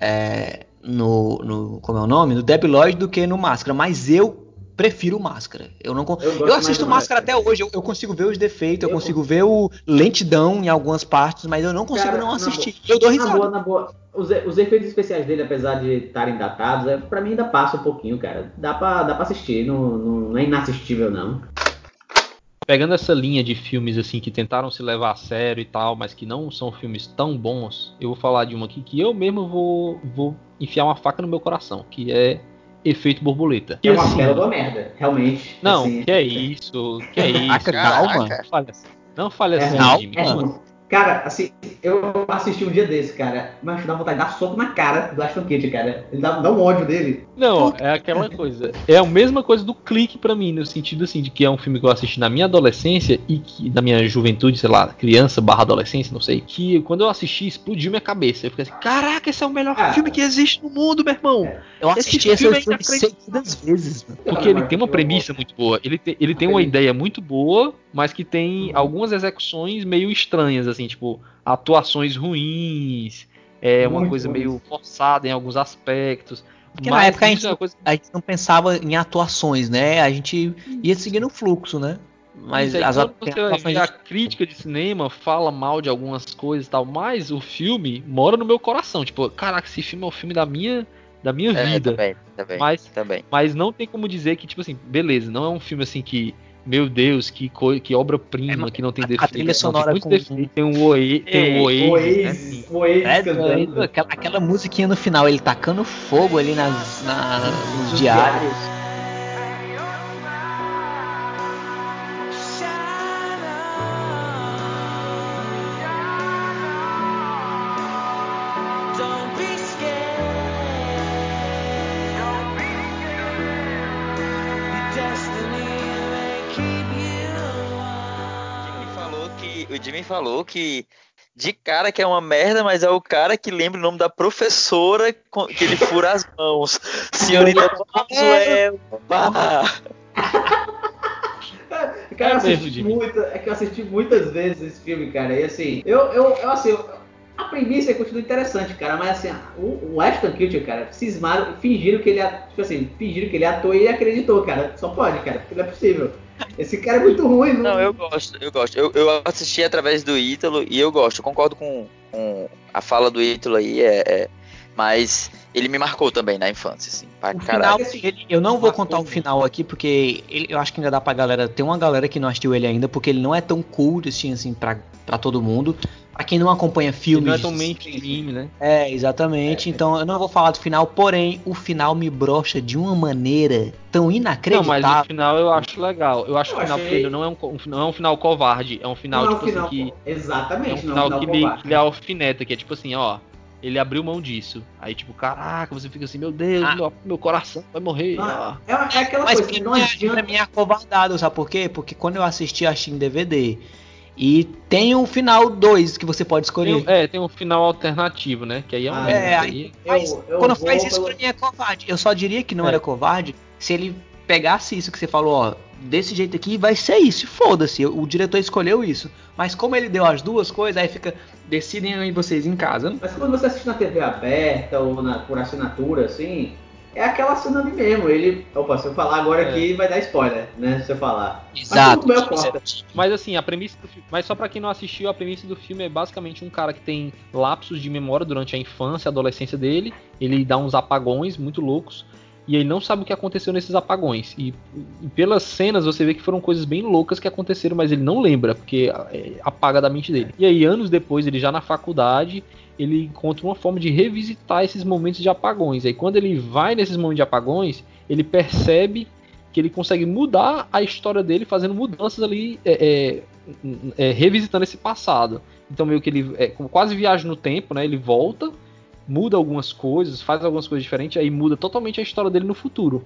é, no, no. Como é o nome? No Debi Lloyd do que no Máscara. Mas eu prefiro o Máscara. Eu não Eu Eu, assisto Máscara Máscara. até hoje, eu, eu consigo ver os defeitos, eu, Eu- consigo ver o lentidão em algumas partes, mas eu não consigo Cara, não na assistir. Eu dou Na risada. boa, na boa. Os, os efeitos especiais dele, apesar de estarem datados, é, pra mim ainda passa um pouquinho, cara. Dá pra, dá pra assistir, não, não, não é inassistível, não. Pegando essa linha de filmes assim que tentaram se levar a sério e tal, mas que não são filmes tão bons, eu vou falar de uma aqui que eu mesmo vou, vou enfiar uma faca no meu coração, que é Efeito Borboleta. Que É uma assim, merda, realmente. não, assim. que é isso, que é isso. Calma. Não fale assim, não fale É assim, Jimmy. é ruim. Cara, assim, eu assisti um dia desse, cara, mas dá vontade de dar soco na cara do Ashton Kutcher, cara. Ele dá, dá um ódio dele. Não, é aquela coisa. É a mesma coisa do clique pra mim, no sentido assim, de que é um filme que eu assisti na minha adolescência e que na minha juventude, sei lá, criança barra adolescência, não sei, que quando eu assisti explodiu minha cabeça. Eu fiquei assim, caraca, esse é o melhor Ah. filme que existe no mundo, meu irmão. Eu Esse assisti esse filme é filme inacreditável. seguidas vezes, mano. Porque ele tem uma premissa muito boa. Ele tem, ele tem uma ideia muito boa, mas que tem algumas execuções meio estranhas, assim, tipo, atuações ruins, é uma Muito coisa ruins. meio forçada em alguns aspectos. Porque na mas época a gente, é uma coisa a gente não pensava em atuações, né? A gente ia seguindo o fluxo, né? Mas aí as você atuações ver a crítica de cinema fala mal de algumas coisas e tal, mas o filme mora no meu coração. Tipo, caraca, esse filme é o filme da minha, da minha É, vida. também, também, Mas, também. mas não tem como dizer que, tipo assim, beleza, não é um filme assim que, meu Deus, que, que obra-prima, que não tem É, a defeito. trilha Não, sonora tem muito com- defeito. Tem um Oasis, tem um Oasis, né, Oasis, É, aquela, aquela musiquinha no final, ele tacando fogo ali nas, na- nos diários. Don't o Jimmy falou que de cara que é uma merda, mas é o cara que lembra o nome da professora com- que ele fura as mãos. Senhorita Pazuello. pá. Cara, eu É assisti muita, é que eu assisti muitas vezes esse filme, cara. E assim, eu, eu, eu assim, eu- a premissa continua interessante, cara, mas assim, o, o Ashton Kutcher, cara, cismaram, fingiram que ele, é- tipo assim, fingiram que ele é ator e acreditou, cara. Só pode, cara, porque não é possível. Esse cara é muito ruim, não. Não, eu gosto, eu gosto. Eu, eu assisti através do Ítalo e eu gosto. Eu concordo com, com a fala do Ítalo aí, é, é- mas ele me marcou também na infância, assim, pra O caralho. final, ele- eu não vou contar o final aqui, porque ele- eu acho que ainda dá pra galera. Tem uma galera que não assistiu ele ainda, porque ele não é tão cool assim, assim pra, pra todo mundo. Pra quem não acompanha Ele filmes. não é tão mainstream, né? É, exatamente. Então eu não vou falar do final, porém, o final me brocha de uma maneira tão Não, mas inacreditável. o final eu acho legal. Eu acho Eu que o final achei- dele não é um, um- não é um final covarde, é um final, não é um tipo final, assim, que. Exatamente, É um não final, é um que, final ele, covarde. que ele alfineta, que é tipo assim, ó. Ele abriu mão disso. Aí, tipo, caraca, você fica assim, meu Deus, Ah. meu, meu coração vai morrer. Não, ó. é, é aquela Mas coisa, pra não mim, adianta. pra mim é acovardado, sabe por quê? Porque quando eu assisti, achei em DVD. E tem um final 2 que você pode Tem, escolher. um- é, tem um final alternativo, né? Que aí é um Ah, é, aí- Mas Eu- eu quando faz isso pelo- pra mim é covarde. Eu só diria que não É. era covarde se ele pegasse isso que você falou, ó, desse jeito aqui vai ser isso, foda-se, o diretor escolheu isso. Mas como ele deu as duas coisas, aí fica, decidem aí vocês em casa. Mas quando você assiste na TV aberta ou na, por assinatura, assim, é aquela cena ali mesmo. Ele. Opa, se eu falar agora É. aqui vai dar spoiler, né? Se eu falar. Exato. Mas corto. Mas assim, a premissa do filme. Mas só pra quem não assistiu, a premissa do filme é basicamente um cara que tem lapsos de memória durante a infância, a adolescência dele. Ele dá uns apagões muito loucos. E ele não sabe o que aconteceu nesses apagões. E, e pelas cenas você vê que foram coisas bem loucas que aconteceram, mas ele não lembra, porque é, apaga da mente dele. E aí, anos depois, ele já na faculdade, ele encontra uma forma de revisitar esses momentos de apagões. Aí quando ele vai nesses momentos de apagões, ele percebe que ele consegue mudar a história dele fazendo mudanças ali, é, é, é, revisitando esse passado. Então meio que ele é, quase viaja no tempo, né? Ele volta, muda algumas coisas, faz algumas coisas diferentes, aí muda totalmente a história dele no futuro.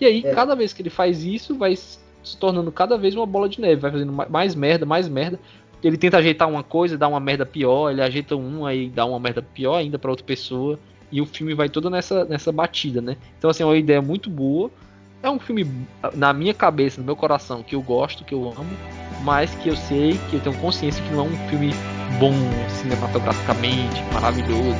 E aí É. cada vez que ele faz isso, vai se tornando cada vez uma bola de neve, vai fazendo ma- mais merda, mais merda. Ele tenta ajeitar uma coisa, dá uma merda pior, ele ajeita um, aí dá uma merda pior ainda pra outra pessoa. E o filme vai todo nessa, nessa batida, né? Então, assim, é uma ideia muito boa. É um filme, na minha cabeça, no meu coração, que eu gosto, que eu amo, mas que eu sei, que eu tenho consciência que não é um filme bom cinematograficamente, maravilhoso.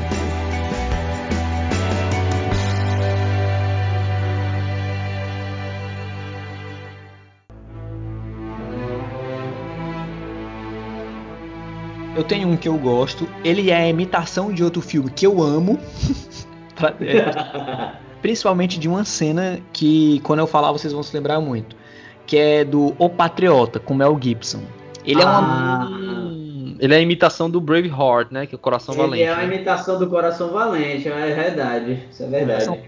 Eu tenho um que eu gosto. Ele é a imitação de outro filme que eu amo. É, Principalmente de uma cena que, quando eu falar, vocês vão se lembrar muito. Que é do O Patriota, com Mel Gibson. Ele é uma. Ah, ele é a imitação do Braveheart, né? Que é o Coração ele Valente. é uma né? imitação do Coração Valente, é verdade. Isso é verdade.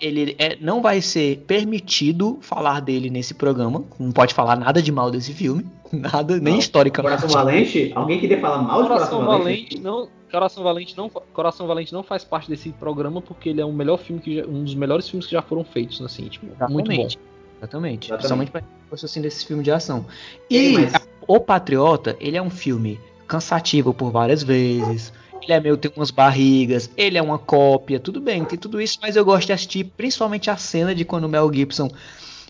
Ele é- não vai ser permitido falar dele nesse programa. Não pode falar nada de mal desse filme. Nada, nem Não. historicamente. Coração Valente? Alguém queria falar mal de Coração Coração Valente não, Coração Valente não, Coração Valente não faz parte desse programa porque ele é o melhor filme que já- um dos melhores filmes que já foram feitos, assim, tipo, muito bom. Exatamente. Exatamente. Exatamente. Principalmente pra quem gosta assim desse filme de ação. E mas- O Patriota, ele é um filme cansativo por várias vezes. Ele é meio tem umas barrigas, ele é uma cópia, tudo bem, tem tudo isso, mas eu gosto de assistir principalmente a cena de quando o Mel Gibson,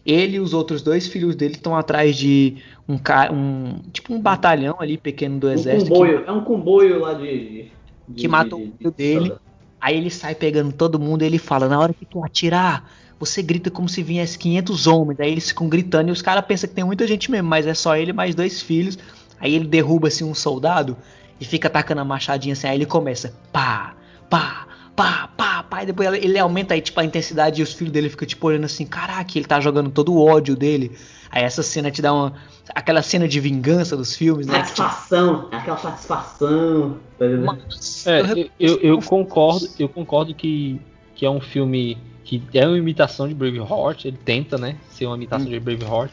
ele e os outros dois filhos dele estão atrás de um cara, um tipo um batalhão ali pequeno do Um exército que comboio, é um comboio lá de. de- que matou o filho dele. Aí ele sai pegando todo mundo e ele fala: Na hora que tu atirar, você grita como se viesse 500 homens. Aí eles ficam gritando e os caras pensam que tem muita gente mesmo, mas é só ele mais dois filhos. Aí ele derruba assim um soldado e fica atacando a machadinha assim. Aí ele começa: pá, pá, pá, pá, pá. E depois ele aumenta aí tipo a intensidade e os filhos dele ficam tipo olhando assim: Caraca, ele tá jogando todo o ódio dele. Aí essa cena te dá uma. Aquela cena de vingança dos filmes, né? Satisfação, aquela satisfação. Tá? Mas É, eu eu, eu, concordo, eu concordo que, que é um filme que é uma imitação de Braveheart, ele tenta, né, ser uma imitação de Braveheart,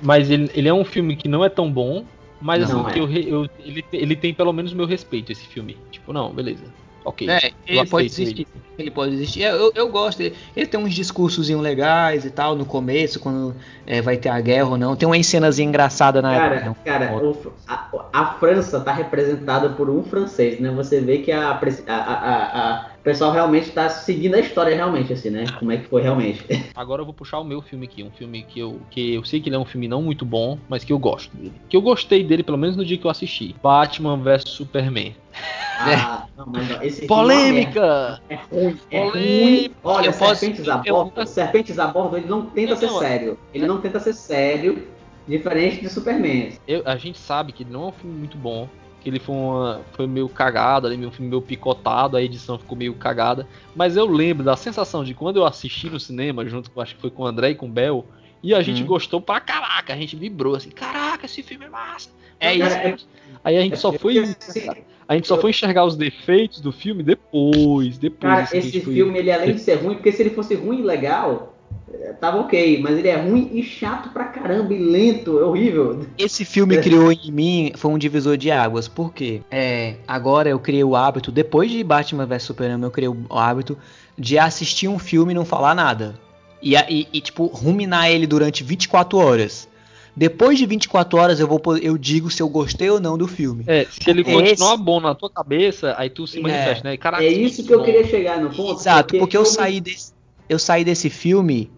mas ele, ele é um filme que não é tão bom, mas Não assim, é. que eu, eu- ele, ele tem pelo menos meu respeito, esse filme. Tipo, não, beleza, ok. É, eu ele pode existir. Ele pode existir. Eu, eu gosto. Ele, ele tem uns discursos legais e tal no começo, quando é, vai ter a guerra ou não. Tem uma cenazinha engraçada na Cara, época. cara, o- a, a França tá representada por um francês, né? Você vê que a, a, a- a- o pessoal realmente tá seguindo a história realmente, assim, né? Como é que foi realmente. Agora eu vou puxar o meu filme aqui, um filme que eu, que eu sei que ele é um filme não muito bom, mas que eu gosto dele. Que eu gostei dele, pelo menos no dia que eu assisti. Batman vs Superman. Ah, não, mas não, esse filme é. Polêmica! É ruim, é Polêmica. ruim. Olha, Eu posso- Serpentes a eu- bordo, Serpentes a bordo, ele não tenta ser Não, sério. Ele não tenta ser sério, diferente de Superman. Eu- a gente sabe que não é um filme muito bom. Que ele foi, uma, foi meio cagado, ali, um filme meio picotado, a edição ficou meio cagada. Mas eu lembro da sensação de quando eu assisti no cinema, junto com, acho que foi com o André e com o Bel, e a gente Hum. gostou pra caraca, a gente vibrou assim, caraca, esse filme é massa. É isso. é- Aí a gente é só foi. assim, A gente só foi enxergar os defeitos do filme depois. Depois Cara, assim, que a esse foi- filme, ele além de ser ruim, porque se ele fosse ruim e legal, eh, tava ok, mas ele é ruim e chato pra caramba, e lento, é horrível. Esse filme criou em mim foi um divisor de águas. Por quê? É, agora eu criei o hábito, depois de Batman vs Superman, eu criei o hábito de assistir um filme e não falar nada. E, e- e, tipo, ruminar ele durante 24 horas. Depois de 24 horas eu vou eu digo se eu gostei ou não do filme. É, se ele Esse- continuar bom na tua cabeça, aí tu se É. manifesta, né? Caraca, É esse isso que eu bom. queria chegar no ponto. Exato, porque eu filme- saí desse, eu saí desse filme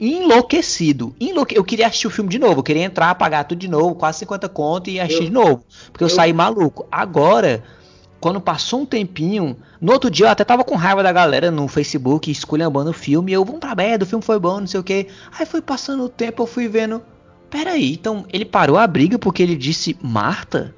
enlouquecido. Enlouque... Eu queria assistir o filme de novo, eu queria entrar, pagar tudo de novo, quase 50 conto e assistir Eu- de novo. Porque eu, eu- saí maluco. Agora, quando passou um tempinho, no outro dia eu até tava com raiva da galera no Facebook esculhambando o filme, e eu, vamos pra merda, o filme foi bom, não sei o que. Aí foi passando o tempo, eu fui vendo. Peraí, então ele parou a briga porque ele disse Marta?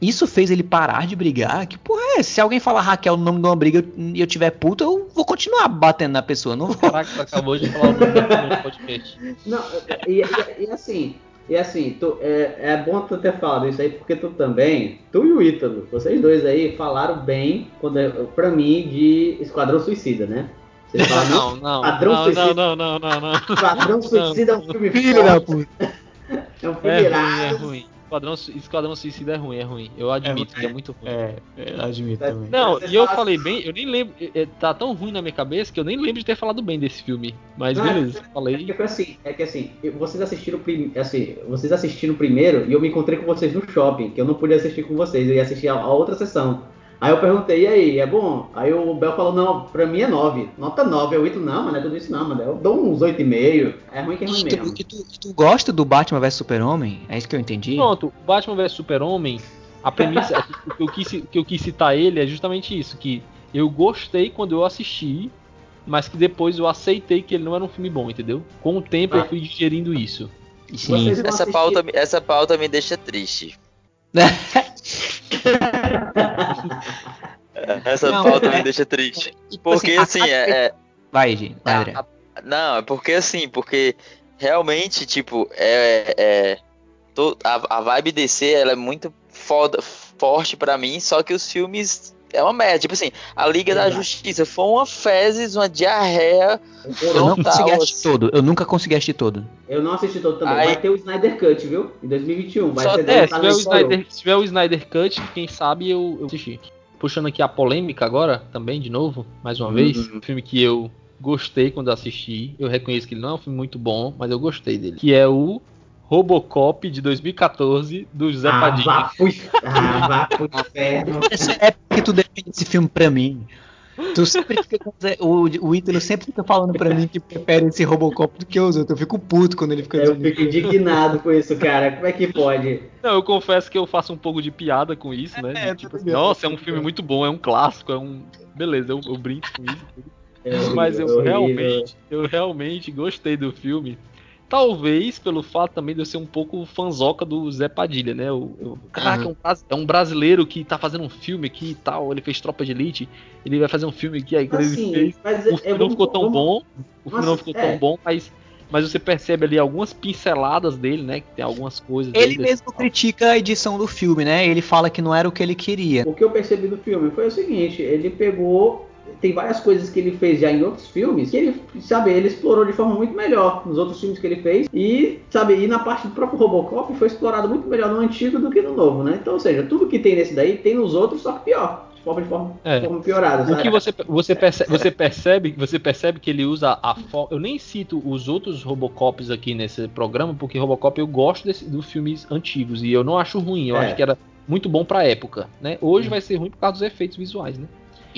isso fez ele parar de brigar. Que porra é? Se alguém falar Raquel no nome de uma briga e eu, tiver puta, eu vou continuar batendo na pessoa. Não vou. Caraca, tu acabou de falar o nome no podcast. Não, e, e- e assim, e assim, tu, é, é bom tu ter falado isso aí, porque tu também, tu e o Ítalo, vocês dois aí falaram bem, quando, é- pra mim, de Esquadrão Suicida, né? Vocês falaram, Não, não, Padrão não, Suicida. não, não, não, não, não. Esquadrão Suicida é um filme Filho da puta. é um filme É ruim, é irado. ruim. Esquadrão, Esquadrão Suicida é ruim, é ruim. Eu admito que é muito ruim. É, eu admito É. também. Não, Você e eu fala- falei bem, eu nem lembro, é, é, tá tão ruim na minha cabeça que eu nem lembro de ter falado bem desse filme. Mas Não, beleza, É falei. que foi assim, é que assim, vocês assistiram prim- assim, vocês assistiram primeiro e eu me encontrei com vocês no shopping, que eu não podia assistir com vocês, eu ia assistir a, a outra sessão. Aí eu perguntei, e aí, é bom? Aí o Bel falou, não, pra mim é 9. Nota 9. Eu, Ito, não, mas não é tudo isso não, mano. Eu dou uns 8,5. É ruim que é ruim E tu, mesmo. e tu- e tu gosta do Batman vs Super-Homem? É isso que eu entendi? Pronto, Batman vs Super-Homem, a premissa que eu, quis, que eu quis citar ele é justamente isso, que eu gostei quando eu assisti, mas que depois eu aceitei que ele não era um filme bom, entendeu? Com o tempo eu fui digerindo isso. Sim. Essa assistir- pauta, me- essa pauta me deixa triste. Essa Não, pauta é- me deixa triste. Tipo Porque assim, assim, a- é, é- Vai, gente. Vai, André. a- não, é porque assim, porque realmente, tipo, é, é to- a, a vibe DC ela é muito foda, forte pra mim, só que os filmes é uma merda. Tipo assim, a Liga da. Justiça foi uma fezes, uma diarreia. Eu não consegui assistir assim. todo. Eu nunca consegui assistir todo. Eu não assisti todo também. Aí- Vai ter o Snyder Cut, viu? Em 2021. Vai Só- ser É, se lançado tiver. Snyder, se tiver o Snyder Cut, quem sabe eu, eu assisti. Puxando aqui a polêmica agora, também, de novo, mais uma vez. Uhum. Um filme que eu gostei quando assisti. Eu reconheço que ele não é um filme muito bom, mas eu gostei dele. Que é o Robocop de 2014, do José Ah, Padilha. vá pro, ah, vá pro inferno. Essa é porque tu defende esse filme pra mim. Tu sempre fica. O, o Ítalo sempre fica falando pra mim que prefere esse Robocop do que os outros. Eu fico puto quando ele fica Eu dizendo fico indignado com isso, cara. Como é que pode? Não, eu confesso que eu faço um pouco de piada com isso, né? É, tipo, assim, nossa, é um filme muito bom, é um clássico, é um. Beleza, eu, eu brinco com isso. É horrível, Mas eu horrível. realmente, eu realmente gostei do filme. Talvez pelo fato também de eu ser um pouco fanzoca do Zé Padilha, né? O, o- caraca, é um bras- é um brasileiro que tá fazendo um filme aqui e tal. Ele fez Tropa de Elite, ele vai fazer um filme aqui. Aí quando ele Assim, fez, mas o é, filme não vamos- ficou tão vamos- bom. O filme não ficou é. tão bom, mas, mas você percebe ali algumas pinceladas dele, né? Que tem algumas coisas. Ele dele, mesmo critica a edição do filme, né? Ele fala que não era o que ele queria. O que eu percebi do filme foi o seguinte, ele pegou. Tem várias coisas que ele fez já em outros filmes que ele, sabe, ele explorou de forma muito melhor nos outros filmes que ele fez. E, sabe, e na parte do próprio Robocop foi explorado muito melhor no antigo do que no novo, né? Então, ou seja, tudo que tem nesse daí tem nos outros, só que pior. De forma, de forma, É. de forma piorada, O que você, você, percebe, você percebe você percebe que ele usa a forma. Eu nem cito os outros Robocops aqui nesse programa, porque Robocop eu gosto desse, dos filmes antigos e eu não acho ruim. Eu É. acho que era muito bom pra época, né? Hoje vai ser ruim por causa dos efeitos visuais, né?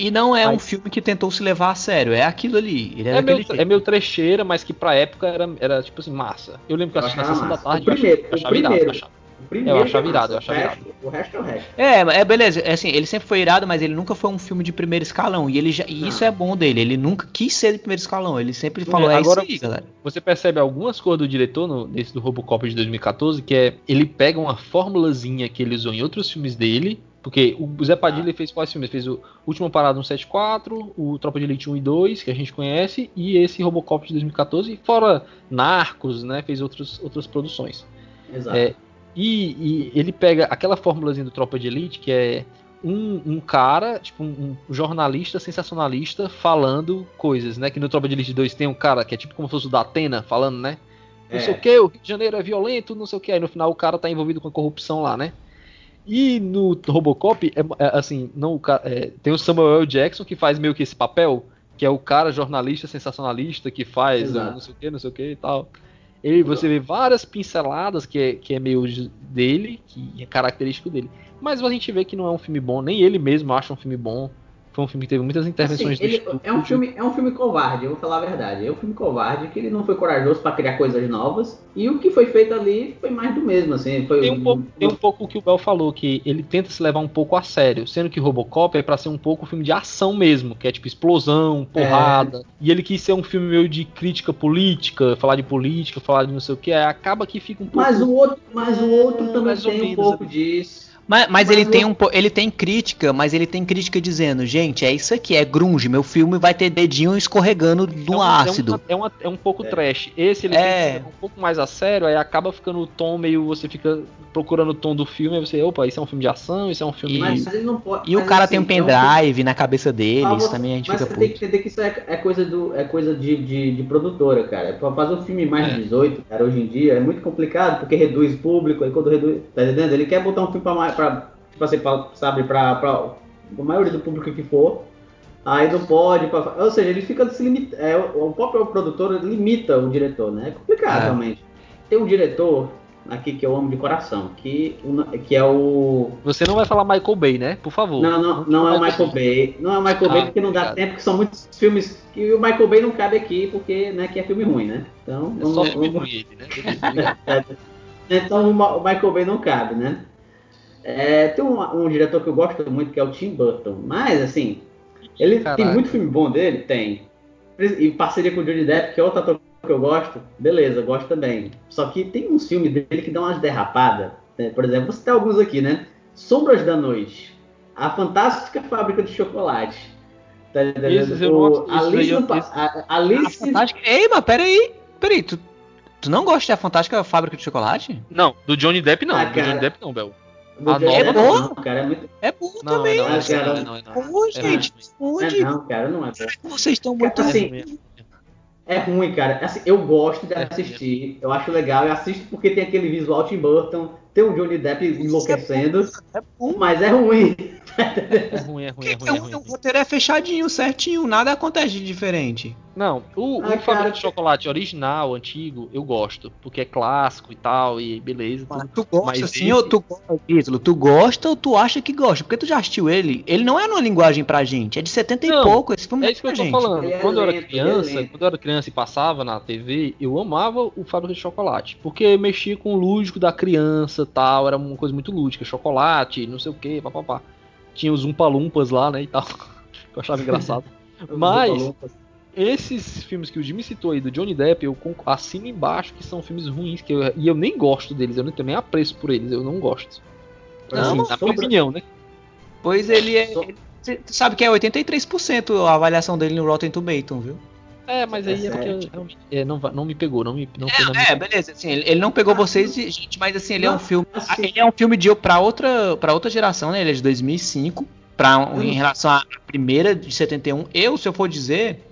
E não é um Mas- filme que tentou se levar a sério. É aquilo ali. Ele é, É, meio, jeito. é meio trecheira, mas que pra época era, era tipo assim, massa. Eu lembro que eu assisti na sessão da tarde O primeiro, eu o achava eu achava. O primeiro Eu achava que é irado, eu massa, achava o resto- O resto é o resto. É, é beleza. É assim, ele sempre foi irado, mas ele nunca foi um filme de primeiro escalão. E ele já, e isso é bom dele. Ele nunca quis ser de primeiro escalão. Ele sempre falou, É, é, agora- isso aí, galera. Você percebe algumas coisas do diretor no, nesse do Robocop de 2014, que é ele pega uma formulazinha que ele usou em outros filmes dele. Porque o Zé Padilha ele fez quais filmes? Fez o Última Parada 174, o Tropa de Elite 1 e 2, que a gente conhece, e esse Robocop de 2014, fora Narcos, né? Fez outros, outras produções. Exato. É, e, e ele pega aquela formulazinha do Tropa de Elite, que é um, um cara, tipo um, um jornalista sensacionalista falando coisas, né? Que no Tropa de Elite 2 tem um cara que é tipo como se fosse o da Atena falando, né? Não É. sei o que, o Rio de Janeiro é violento, não sei o que. Aí no final o cara tá envolvido com a corrupção lá, né? E no Robocop, é, é, assim, não, é, tem o Samuel. Jackson que faz meio que esse papel, que é o cara jornalista sensacionalista que faz Exato. não sei o que, não sei o que e tal. Ele, você vê várias pinceladas que é, que é meio de- dele, que é característico dele. Mas a gente vê que não é um filme bom, nem ele mesmo acha um filme bom. Foi um filme que teve muitas intervenções Assim, ele- é um filme é um filme covarde, eu vou falar a verdade. É um filme covarde que ele não foi corajoso pra criar coisas novas e o que foi feito ali foi mais do mesmo, assim. Foi Tem um, pouco, tem um pouco o que o Bel falou, que ele tenta se levar um pouco a sério, sendo que Robocop é pra ser um pouco um filme de ação mesmo, que é tipo explosão, porrada. E ele quis ser um filme meio de crítica política, falar de política, falar de não sei o que, acaba que fica um pouco. Mas o outro, mas o outro também mais ou tem um pouco né? disso. Mas, mas Mas ele, o- tem um, ele tem crítica, mas ele tem crítica dizendo, gente, é isso aqui, é grunge, meu filme vai ter dedinho escorregando do é um, ácido. É, uma- é, uma- é um pouco trash. Esse ele É. tem um pouco mais a sério, aí acaba ficando o tom meio. Você fica procurando o tom do filme, aí você, opa, isso é um filme de ação, isso é um filme. Mas ele não pode. E o cara assim, tem um é filme- pendrive na cabeça dele, Ah, isso você- também a gente mas fica você tem puto. que entender que isso é, é coisa, do, é coisa de, de, de produtora, cara. Pra fazer um filme mais de 18, cara, hoje em dia é muito complicado, porque reduz público, aí quando reduz. Tá entendendo? Ele quer botar um filme pra, mais- pra, tipo assim, pra, sabe, pra, pra, a maioria do público que for. Aí não pode, pra- ou seja, ele fica se limita, é, o próprio produtor limita o diretor, né? É complicado É. realmente. Tem um diretor aqui que eu amo de coração, que, que é o Você não vai falar Michael Bay, né? Por favor. não, não, não é o Michael Bay. Não é o Michael Bay Ah, porque não dá tempo, que são muitos filmes que o Michael Bay não cabe aqui, porque né, que é filme ruim, né? Então, É só vamos, filme vamos- ruim né? Obrigado. então o Michael Bay não cabe, né? É, tem um, um diretor que eu gosto muito que é o Tim Burton, mas assim, ele tem Caraca. muito filme bom dele, tem. E parceria com o Johnny Depp, que é outro ator que eu gosto, beleza, gosto também. Só que tem uns filmes dele que dão umas derrapadas. né? Por exemplo, vou citar alguns aqui, né? Sombras da Noite, A Fantástica Fábrica de Chocolate. Tá entendendo? Não- Alice, no a- A Fantástica... Ei, mas peraí, peraí, tu, tu não gosta da Fantástica Fábrica de Chocolate? Não, do Johnny Depp não. Ah, do cara. Johnny Depp não, Bel. Do a Johnny nova Depp, não. não, cara, é muito. É bom Não, também. é não, é Ah, cara. não, é não, é É gente, é não, cara, não é bom. vocês estão muito... Assim, É ruim, cara. Assim, eu gosto de É assistir, eu acho legal, eu assisto porque tem aquele visual Tim Burton, tem o Johnny Depp enlouquecendo, É bom. mas é ruim. É ruim, é ruim, é ruim, é ruim. O roteiro é fechadinho, certinho, nada acontece de diferente. Não, o, o Ah, Fábrica cara, de Chocolate original, antigo, eu gosto. Porque é clássico e tal, e beleza. Mas tudo. tu gosta Mas assim esse- ou tu gosta, Ítalo? Tu gosta ou tu acha que gosta? Porque tu já assistiu ele, ele não é numa linguagem pra gente, é de 70 Não, e pouco, esse filme É não isso que eu tô gente. falando. Ele é Quando eu era é criança, quando eu era criança e passava na TV, eu amava o Fábrica de Chocolate. Porque mexia com o lúdico da criança tal, era uma coisa muito lúdica. Chocolate, não sei o que, papapá. Tinha os Umpalumpas lá, né, e tal. Que eu achava engraçado. Mas, esses filmes que o Jimmy citou aí do Johnny Depp, eu assino embaixo que são filmes ruins, que eu- e eu nem gosto deles, eu nem- também apreço por eles, eu não gosto. Não, Assim, na minha opinião, né? Pois ele é. So- ele- sabe que é 83% a avaliação dele no Rotten Tomatoes, viu? É, mas aí é, É porque sério? realmente, é, não, não me pegou, não me não foi na minha É, beleza, assim, ele, ele não pegou vocês, gente, mas assim, ele é Não, um filme. assim- Ele é um filme de para outra, pra outra geração, né? Ele é de 2005, pra, em relação à primeira de 71. Eu, se eu for dizer,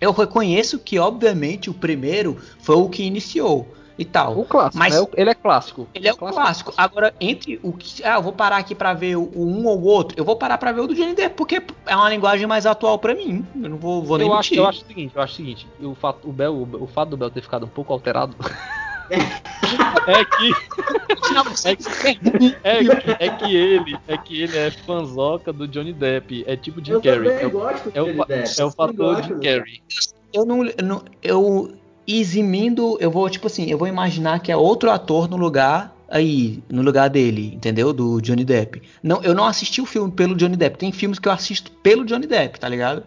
eu reconheço que, obviamente, o primeiro foi o que iniciou e tal. O clássico, Mas- né? Ele é clássico. Ele é o clássico. Agora, entre o que. Ah, eu vou parar aqui pra ver o, o um ou o outro. Eu vou parar pra ver o do Johnny Depp, porque é uma linguagem mais atual pra mim. Eu não vou, vou nem Eu acho, eu acho o seguinte, eu acho o seguinte, o fato, o, Bel, o, o fato do Bel ter ficado um pouco alterado é que é que, é, que- é que ele é que ele é fanzoca do Johnny Depp, é tipo Jim Carrey. É, é o, é o fator Jim Carrey. eu não, eu não- eu eximindo, eu vou tipo assim, eu vou imaginar que é outro ator no lugar aí, no lugar dele, entendeu? Do Johnny Depp. Não, eu não assisti o filme pelo Johnny Depp. Tem filmes que eu assisto pelo Johnny Depp, tá ligado?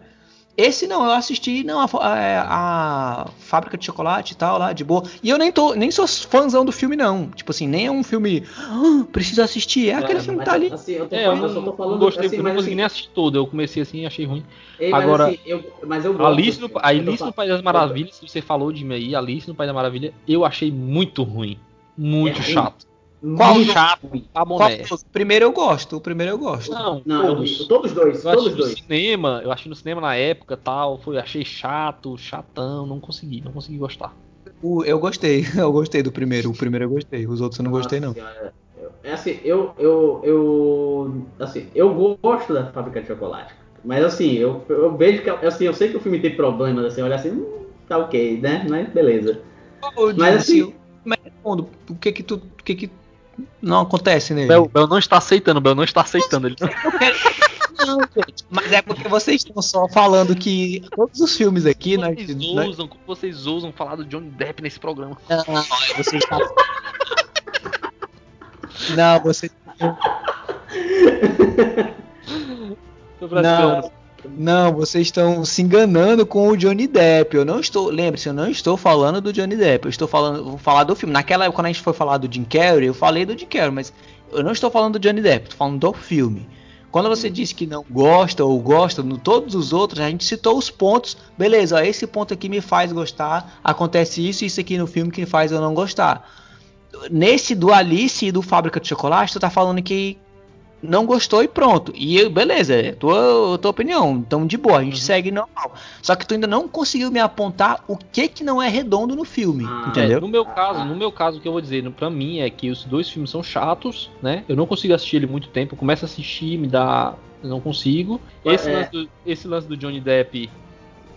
Esse não, eu assisti não a, a, a Fábrica de Chocolate e tal lá de boa. E eu nem tô, nem sou fãzão do filme não. Tipo assim, nem é um filme, "Ah, preciso assistir. É aquele Mas, filme que tá ali. Assim, eu, tô É, falando, não, eu só tô não falando gostei, assim, eu não mas, consegui assim, nem assistir todo, eu comecei assim e achei ruim. ei, mas, Agora, assim, eu, mas eu gosto Alice do no, filme. a Eu tô Alice no País das Maravilhas, que você falou de mim aí, Alice no País das Maravilhas, eu achei muito ruim. Muito É chato. Qual o primeiro eu gosto, o primeiro eu gosto. Não, Não, todos. todos dois, Eu todos dois. cinema, eu achei no cinema na época tal, foi, achei chato, chatão, não consegui, não consegui gostar. O- eu gostei, eu gostei do primeiro. O primeiro eu gostei, os outros eu não gostei não. Senhora, eu- É assim, eu, eu, eu, assim, eu gosto da fábrica de chocolate. Mas assim, eu, eu vejo que, assim, eu sei que o filme tem problemas, assim, olha assim, hum, tá ok, né? Mas beleza. Ô, Mas assim- mas respondo, o que que tu, o que que não acontece nele? Bel, Bel não está aceitando, Bel não está aceitando. Ele... Não, gente, mas é porque vocês estão só falando que todos os filmes aqui, nós, Vocês nós- ousam, como vocês ousam falar do Johnny Depp nesse programa? não, vocês tá... Não, você Tô praticando. não, não, vocês estão se enganando com o Johnny Depp. Eu não estou, lembre-se, eu não estou falando do Johnny Depp. Eu estou falando, vou falar do filme. Naquela época quando a gente foi falar do Jim Carrey, eu falei do Jim Carrey, mas Eu não estou falando do Johnny Depp, estou falando do filme. Quando você diz que não gosta ou gosta, no todos os outros, a gente citou os pontos. Beleza, ó, esse ponto aqui me faz gostar. Acontece isso e isso aqui no filme que faz eu não gostar. Nesse do Alice e do Fábrica de Chocolate, tu tá falando que não gostou e pronto. E eu- beleza, é tua, tua opinião. Então, de boa, a gente segue normal. Só que tu ainda não conseguiu me apontar o que que não é redondo no filme. Ah, entendeu? É, no meu caso, no meu caso, o que eu vou dizer, no- pra mim é que os dois filmes são chatos, né? Eu não consigo assistir ele muito tempo. Eu começo a assistir, me dá. Eu não consigo. Esse, É. lance do, esse lance do Johnny Depp,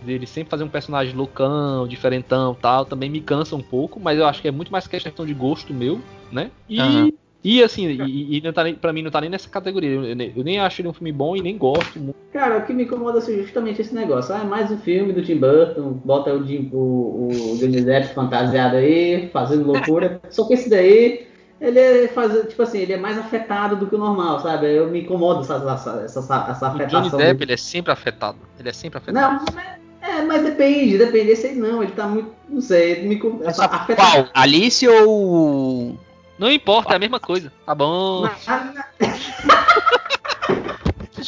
dele sempre fazer um personagem loucão, diferentão tal, também me cansa um pouco, mas eu acho que é muito mais questão de gosto meu, né? E. Aham. E assim, e, e não tá nem, pra mim não tá nem nessa categoria. Eu, eu nem- eu nem acho ele um filme bom e nem gosto muito. Cara, o que me incomoda é justamente esse negócio. Ah, é mais um filme do Tim Burton, bota o, Jim- o, o Johnny Depp fantasiado aí, fazendo loucura. Só que esse daí, ele é faz, tipo assim, ele é mais afetado do que o normal, sabe? Eu me incomodo essa, essa, essa, essa O Johnny afetação. Depp, dele. ele é sempre afetado. Ele é sempre afetado. Não, mas- é, mas depende, depende. Esse aí não, ele tá muito, não sei, ele me essa Qual? Alice ou. Não importa, é a mesma coisa. Tá bom.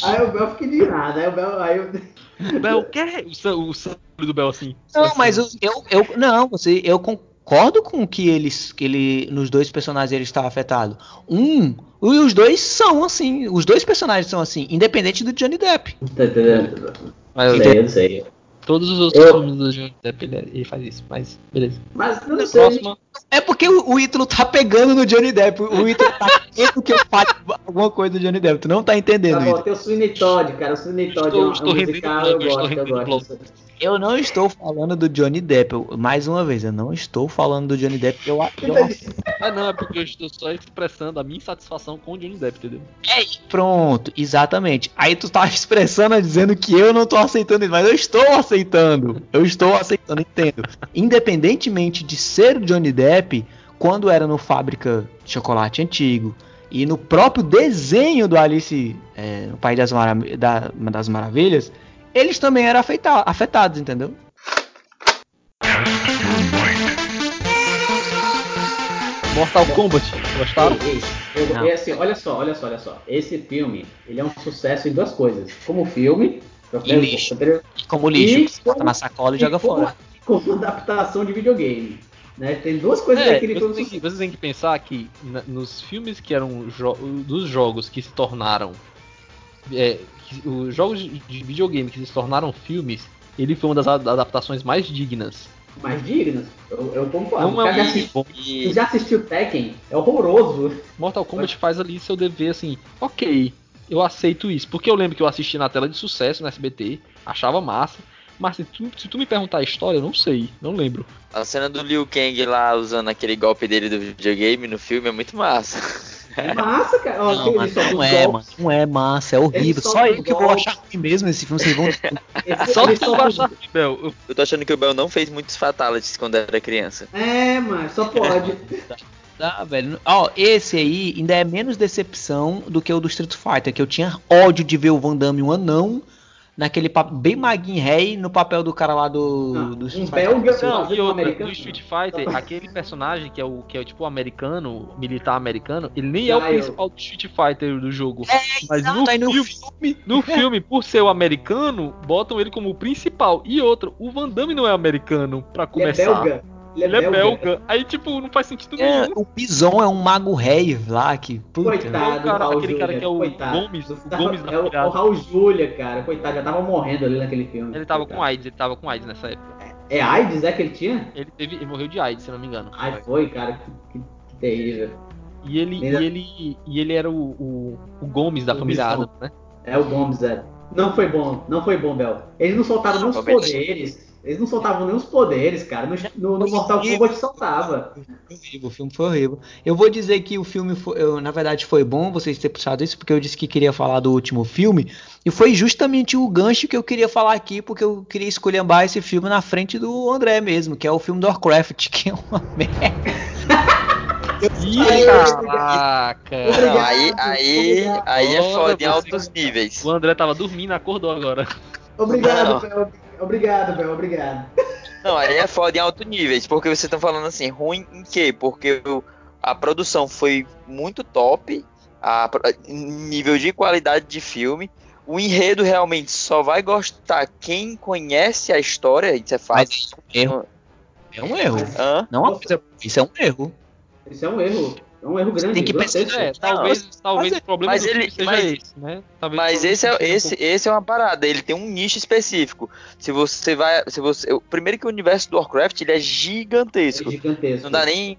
Aí o Bel fica indignado, aí o Bel, aí eu... Bel, o quê? O, sa- o sangue do Bel assim. Não, mas eu, eu, eu- não, você, eu concordo com que eles, que ele, nos dois personagens ele está afetado. Um, e os dois são assim, os dois personagens são assim, independente do Johnny Depp. Tá entendendo? Mas Isso aí, eu sei. Todos os outros Eu- filmes do Johnny Depp ele, ele faz isso. Mas, beleza. Mas eu não sei. Próxima. É porque o, o Ítalo tá pegando no Johnny Depp, o Ítalo tá querendo que eu fale alguma coisa do Johnny Depp, tu não tá entendendo, Tá bom, Ítalo. tem o Sweeney Todd, cara. O Sweeney Todd Estou- é um, estou é rendendo musical, bloco, eu estou gosto, eu rendendo gosto. Eu não estou falando do Johnny Depp, eu- mais uma vez, eu não estou falando do Johnny Depp, eu, eu Ah, não, é porque eu estou só expressando a minha insatisfação com o Johnny Depp, entendeu? É, pronto, exatamente. Aí tu tá expressando, dizendo que eu não tô aceitando isso, mas eu estou aceitando. Eu estou aceitando, entendo. Independentemente de ser o Johnny Depp, quando era no Fábrica de Chocolate Antigo e no próprio desenho do Alice é, no País das, Marav da- das Maravilhas, eles também eram afeta- afetados, entendeu? Mortal Kombat, gostaram? Eu- é assim, olha só, olha só, olha só. Esse filme, ele é um sucesso em duas coisas. Como filme, eu E quero- lixo. eu quero- E como lixo, E você bota como- na sacola e joga como- fora. Como adaptação de videogame. Né? Tem duas coisas É, daquele têm que, vocês têm que pensar que na- nos filmes que eram jo- dos jogos que se tornaram é, que- os jogos de de videogame que se tornaram filmes, ele foi uma das adaptações mais dignas. mais dignas. Eu, eu concordo. Não é já um assisti- bom. Tu já assistiu Tekken? É horroroso. Mortal Kombat faz ali seu dever assim, ok, eu aceito isso. Porque eu lembro que eu assisti na tela de sucesso no SBT, achava massa. Mas se tu, se tu me perguntar a história, eu não sei, não lembro. A cena do Liu Kang lá usando aquele golpe dele do videogame no filme é muito massa. É massa, cara. Ó, Não, não é, mano. Não é massa, é horrível. Só os eu que vou achar ruim mesmo esse filme. Vocês vão. Esse- Só vai os- achar Bel. Eu- Eu tô achando que o Bel não fez muitos fatalities quando era criança. É, mas só pode. Tá, velho. Ó, esse aí ainda é menos decepção do que o do Street Fighter, que eu tinha ódio de ver o Van Damme um anão naquele papo bem maguinho rei no papel do cara lá do, do Street um Fighter. belga Não, e outra, americano. no Street Fighter, aquele personagem que é o que é tipo o americano, militar americano, ele nem é o principal do Street Fighter do jogo. É, Mas exato, no aí no filme, filme. no filme, por ser o americano, botam ele como o principal. E outro, o Van Damme não é americano, pra Ele é começar. belga. Ele é belga. Aí, tipo, não faz sentido É, nenhum. o Bison é um mago rei lá que. Puta. Coitado, É o cara- Raul aquele cara que é o coitado. Gomes, o Tava- Gomes da é o, o Raul Júlia, cara. Coitado, já tava morrendo ali naquele filme. Ele tava com Coitado. AIDS, ele tava com AIDS nessa época. É AIDS, é que ele tinha? Ele, teve, ele morreu de AIDS, se eu não me engano. Ai, foi, cara. Que, que- que terrível. E ele, e ele, e ele era o, o, o Gomes da O família. Adams, né? É o Gomes, é. Não foi bom, não foi bom, Bel. Eles não soltavam nem os Gomes. poderes. Eles não soltavam nem os poderes, cara. No, no, no Mortal Kombat soltava. horrível, o filme foi horrível. Eu vou dizer que o filme, foi, eu, na verdade, foi bom vocês terem puxado isso, porque eu disse que queria falar do último filme, e foi justamente o gancho que eu queria falar aqui, porque eu queria escolhambar esse filme na frente do André mesmo, que é o filme do Warcraft, que é uma merda. Caraca! Não, aí, aí, aí é foda em altos níveis. O André tava dormindo, acordou agora. Obrigado, Não. Obrigado, Bel. Obrigado. Não, aí é foda em altos níveis, porque vocês estão falando assim, ruim em quê? Porque a produção foi muito top a, nível de qualidade de filme. O enredo realmente só vai gostar quem conhece a história, isso é Mas fácil. isso é um erro. É um erro. Hã? Não é uma coisa. Isso é um erro. Isso é um erro. É um erro grande. tem que pesquisar. É, talvez, talvez mas- o problema mas ele- seja mas- esse, né? Talvez Mas esse é, esse, esse é uma parada, ele tem um nicho específico. Se você vai. Se você, o primeiro que o universo do Warcraft ele é É gigantesco. gigantesco. Não dá nem.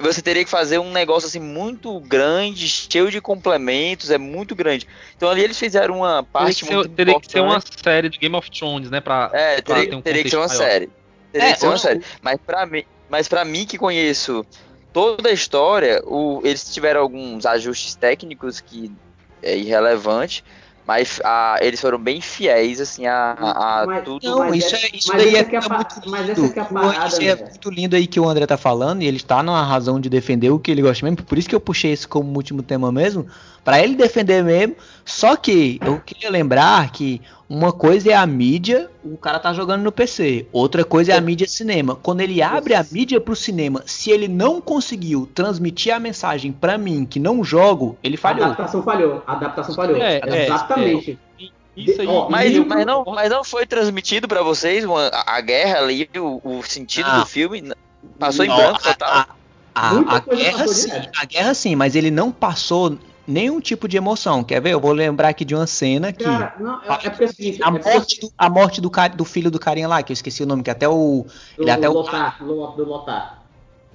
Você teria que fazer um negócio assim muito grande, cheio de complementos, é muito grande. Então ali eles fizeram uma um parte teria, que muito ser, teria que ser uma importante. série do Game of Thrones, né? Pra, É, pra teria, ter um teria que ser uma maior. série. Teria É, que ser uma série. Mas pra mim, mas para mim que conheço toda a história, o, eles tiveram alguns ajustes técnicos que é irrelevante, mas a, eles foram bem fiéis assim a, a Mas- tudo. Não, Mas isso, é- é, isso mas daí essa é, que é muito lindo. mas essa que é a parada, isso é muito lindo aí que o André tá falando, e ele está na razão de defender o que ele gosta mesmo, por isso que eu puxei esse como último tema mesmo, pra ele defender mesmo. Só que eu queria lembrar que uma coisa é a mídia, o cara tá jogando no PC, outra coisa é a mídia cinema. Quando ele abre a mídia pro cinema, se ele não conseguiu transmitir a mensagem pra mim que não jogo, ele A falhou. adaptação falhou. A adaptação falhou. É, é, Exatamente. Isso aí. Mas, livro- mas, não, mas não foi transmitido pra vocês uma- a, a guerra ali, o, o sentido Não. do filme? Passou em Não, branco a- total? a- a- a coisa guerra sim, a guerra sim, mas ele não passou nenhum tipo de emoção. Quer ver? Eu vou lembrar aqui de uma cena que Cara, não, é, é porque é o seguinte. a é morte, do, a morte do, do filho do carinha lá, que eu esqueci o nome, que até o do, ele até o Lotar, do, Lotar.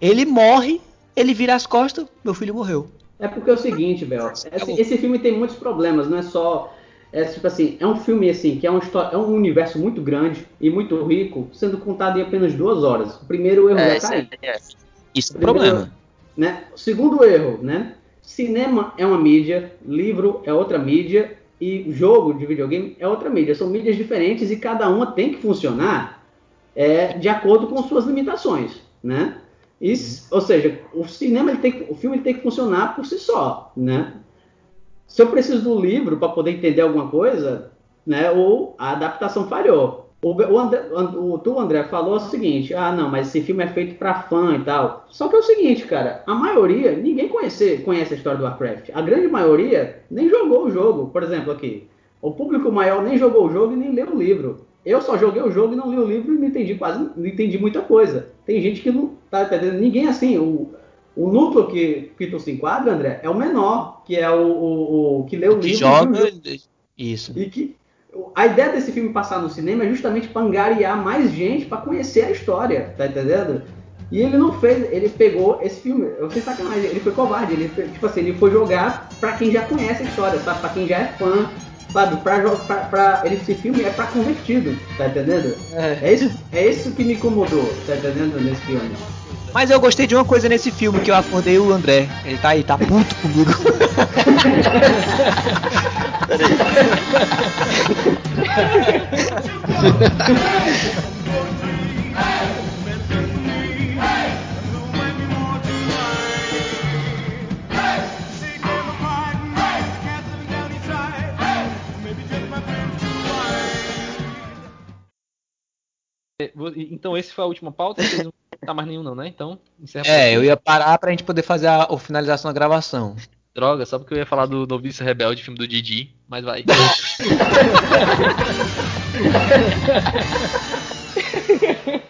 ele morre, ele vira as costas, meu filho morreu. É porque é o seguinte, Bel. Esse, esse filme tem muitos problemas, não é só. É tipo assim, é um filme assim, que é, uma história, é um universo muito grande e muito rico, sendo contado em apenas duas horas. O primeiro erro É, já isso tá aí. é- é. Isso é um Primeiro- problema. Né? O segundo erro, né? Cinema é uma mídia, livro é outra mídia e jogo de videogame é outra mídia. São mídias diferentes e cada uma tem que funcionar é, de acordo com suas limitações, né? Isso, ou seja, o cinema ele tem que, o filme ele tem que funcionar por si só, né? Se eu preciso do livro para poder entender alguma coisa, né? Ou a adaptação falhou. O, o, André, o, tu, André, falou o seguinte: ah, não, mas esse filme é feito para fã e tal. Só que é o seguinte, cara, a maioria, ninguém conhece, conhece a história do Warcraft. A grande maioria nem jogou o jogo. Por exemplo, aqui, o público maior nem jogou o jogo e nem leu o livro. Eu só joguei o jogo e não li o livro e não entendi quase, não entendi muita coisa. Tem gente que não tá entendendo, ninguém assim. O, o núcleo que, que tu se enquadra, André, é o menor, que é o, o, o que lê o Que livro. e viu o joga. Isso. E que a ideia desse filme passar no cinema é justamente para angariar mais gente para conhecer a história, tá entendendo? E ele não fez, ele pegou esse filme, eu sei sacanagem, ele foi covarde, ele fe- tipo assim, ele foi jogar para quem já conhece a história, sabe? Para quem já é fã, sabe? Pra, pra, pra- ele, esse filme é para convertido, tá entendendo? É. isso, é isso que me incomodou, tá entendendo nesse filme. Mas eu gostei de uma coisa nesse filme que eu acordei o André. Ele tá aí, tá puto comigo. É, Então esse foi a última pauta, vocês tá mais nenhum não, né? Então, encerra É, eu ia parar pra gente poder fazer a, a finalização da gravação. Droga, só porque eu ia falar do Novice Rebelde, filme do Didi, mas vai.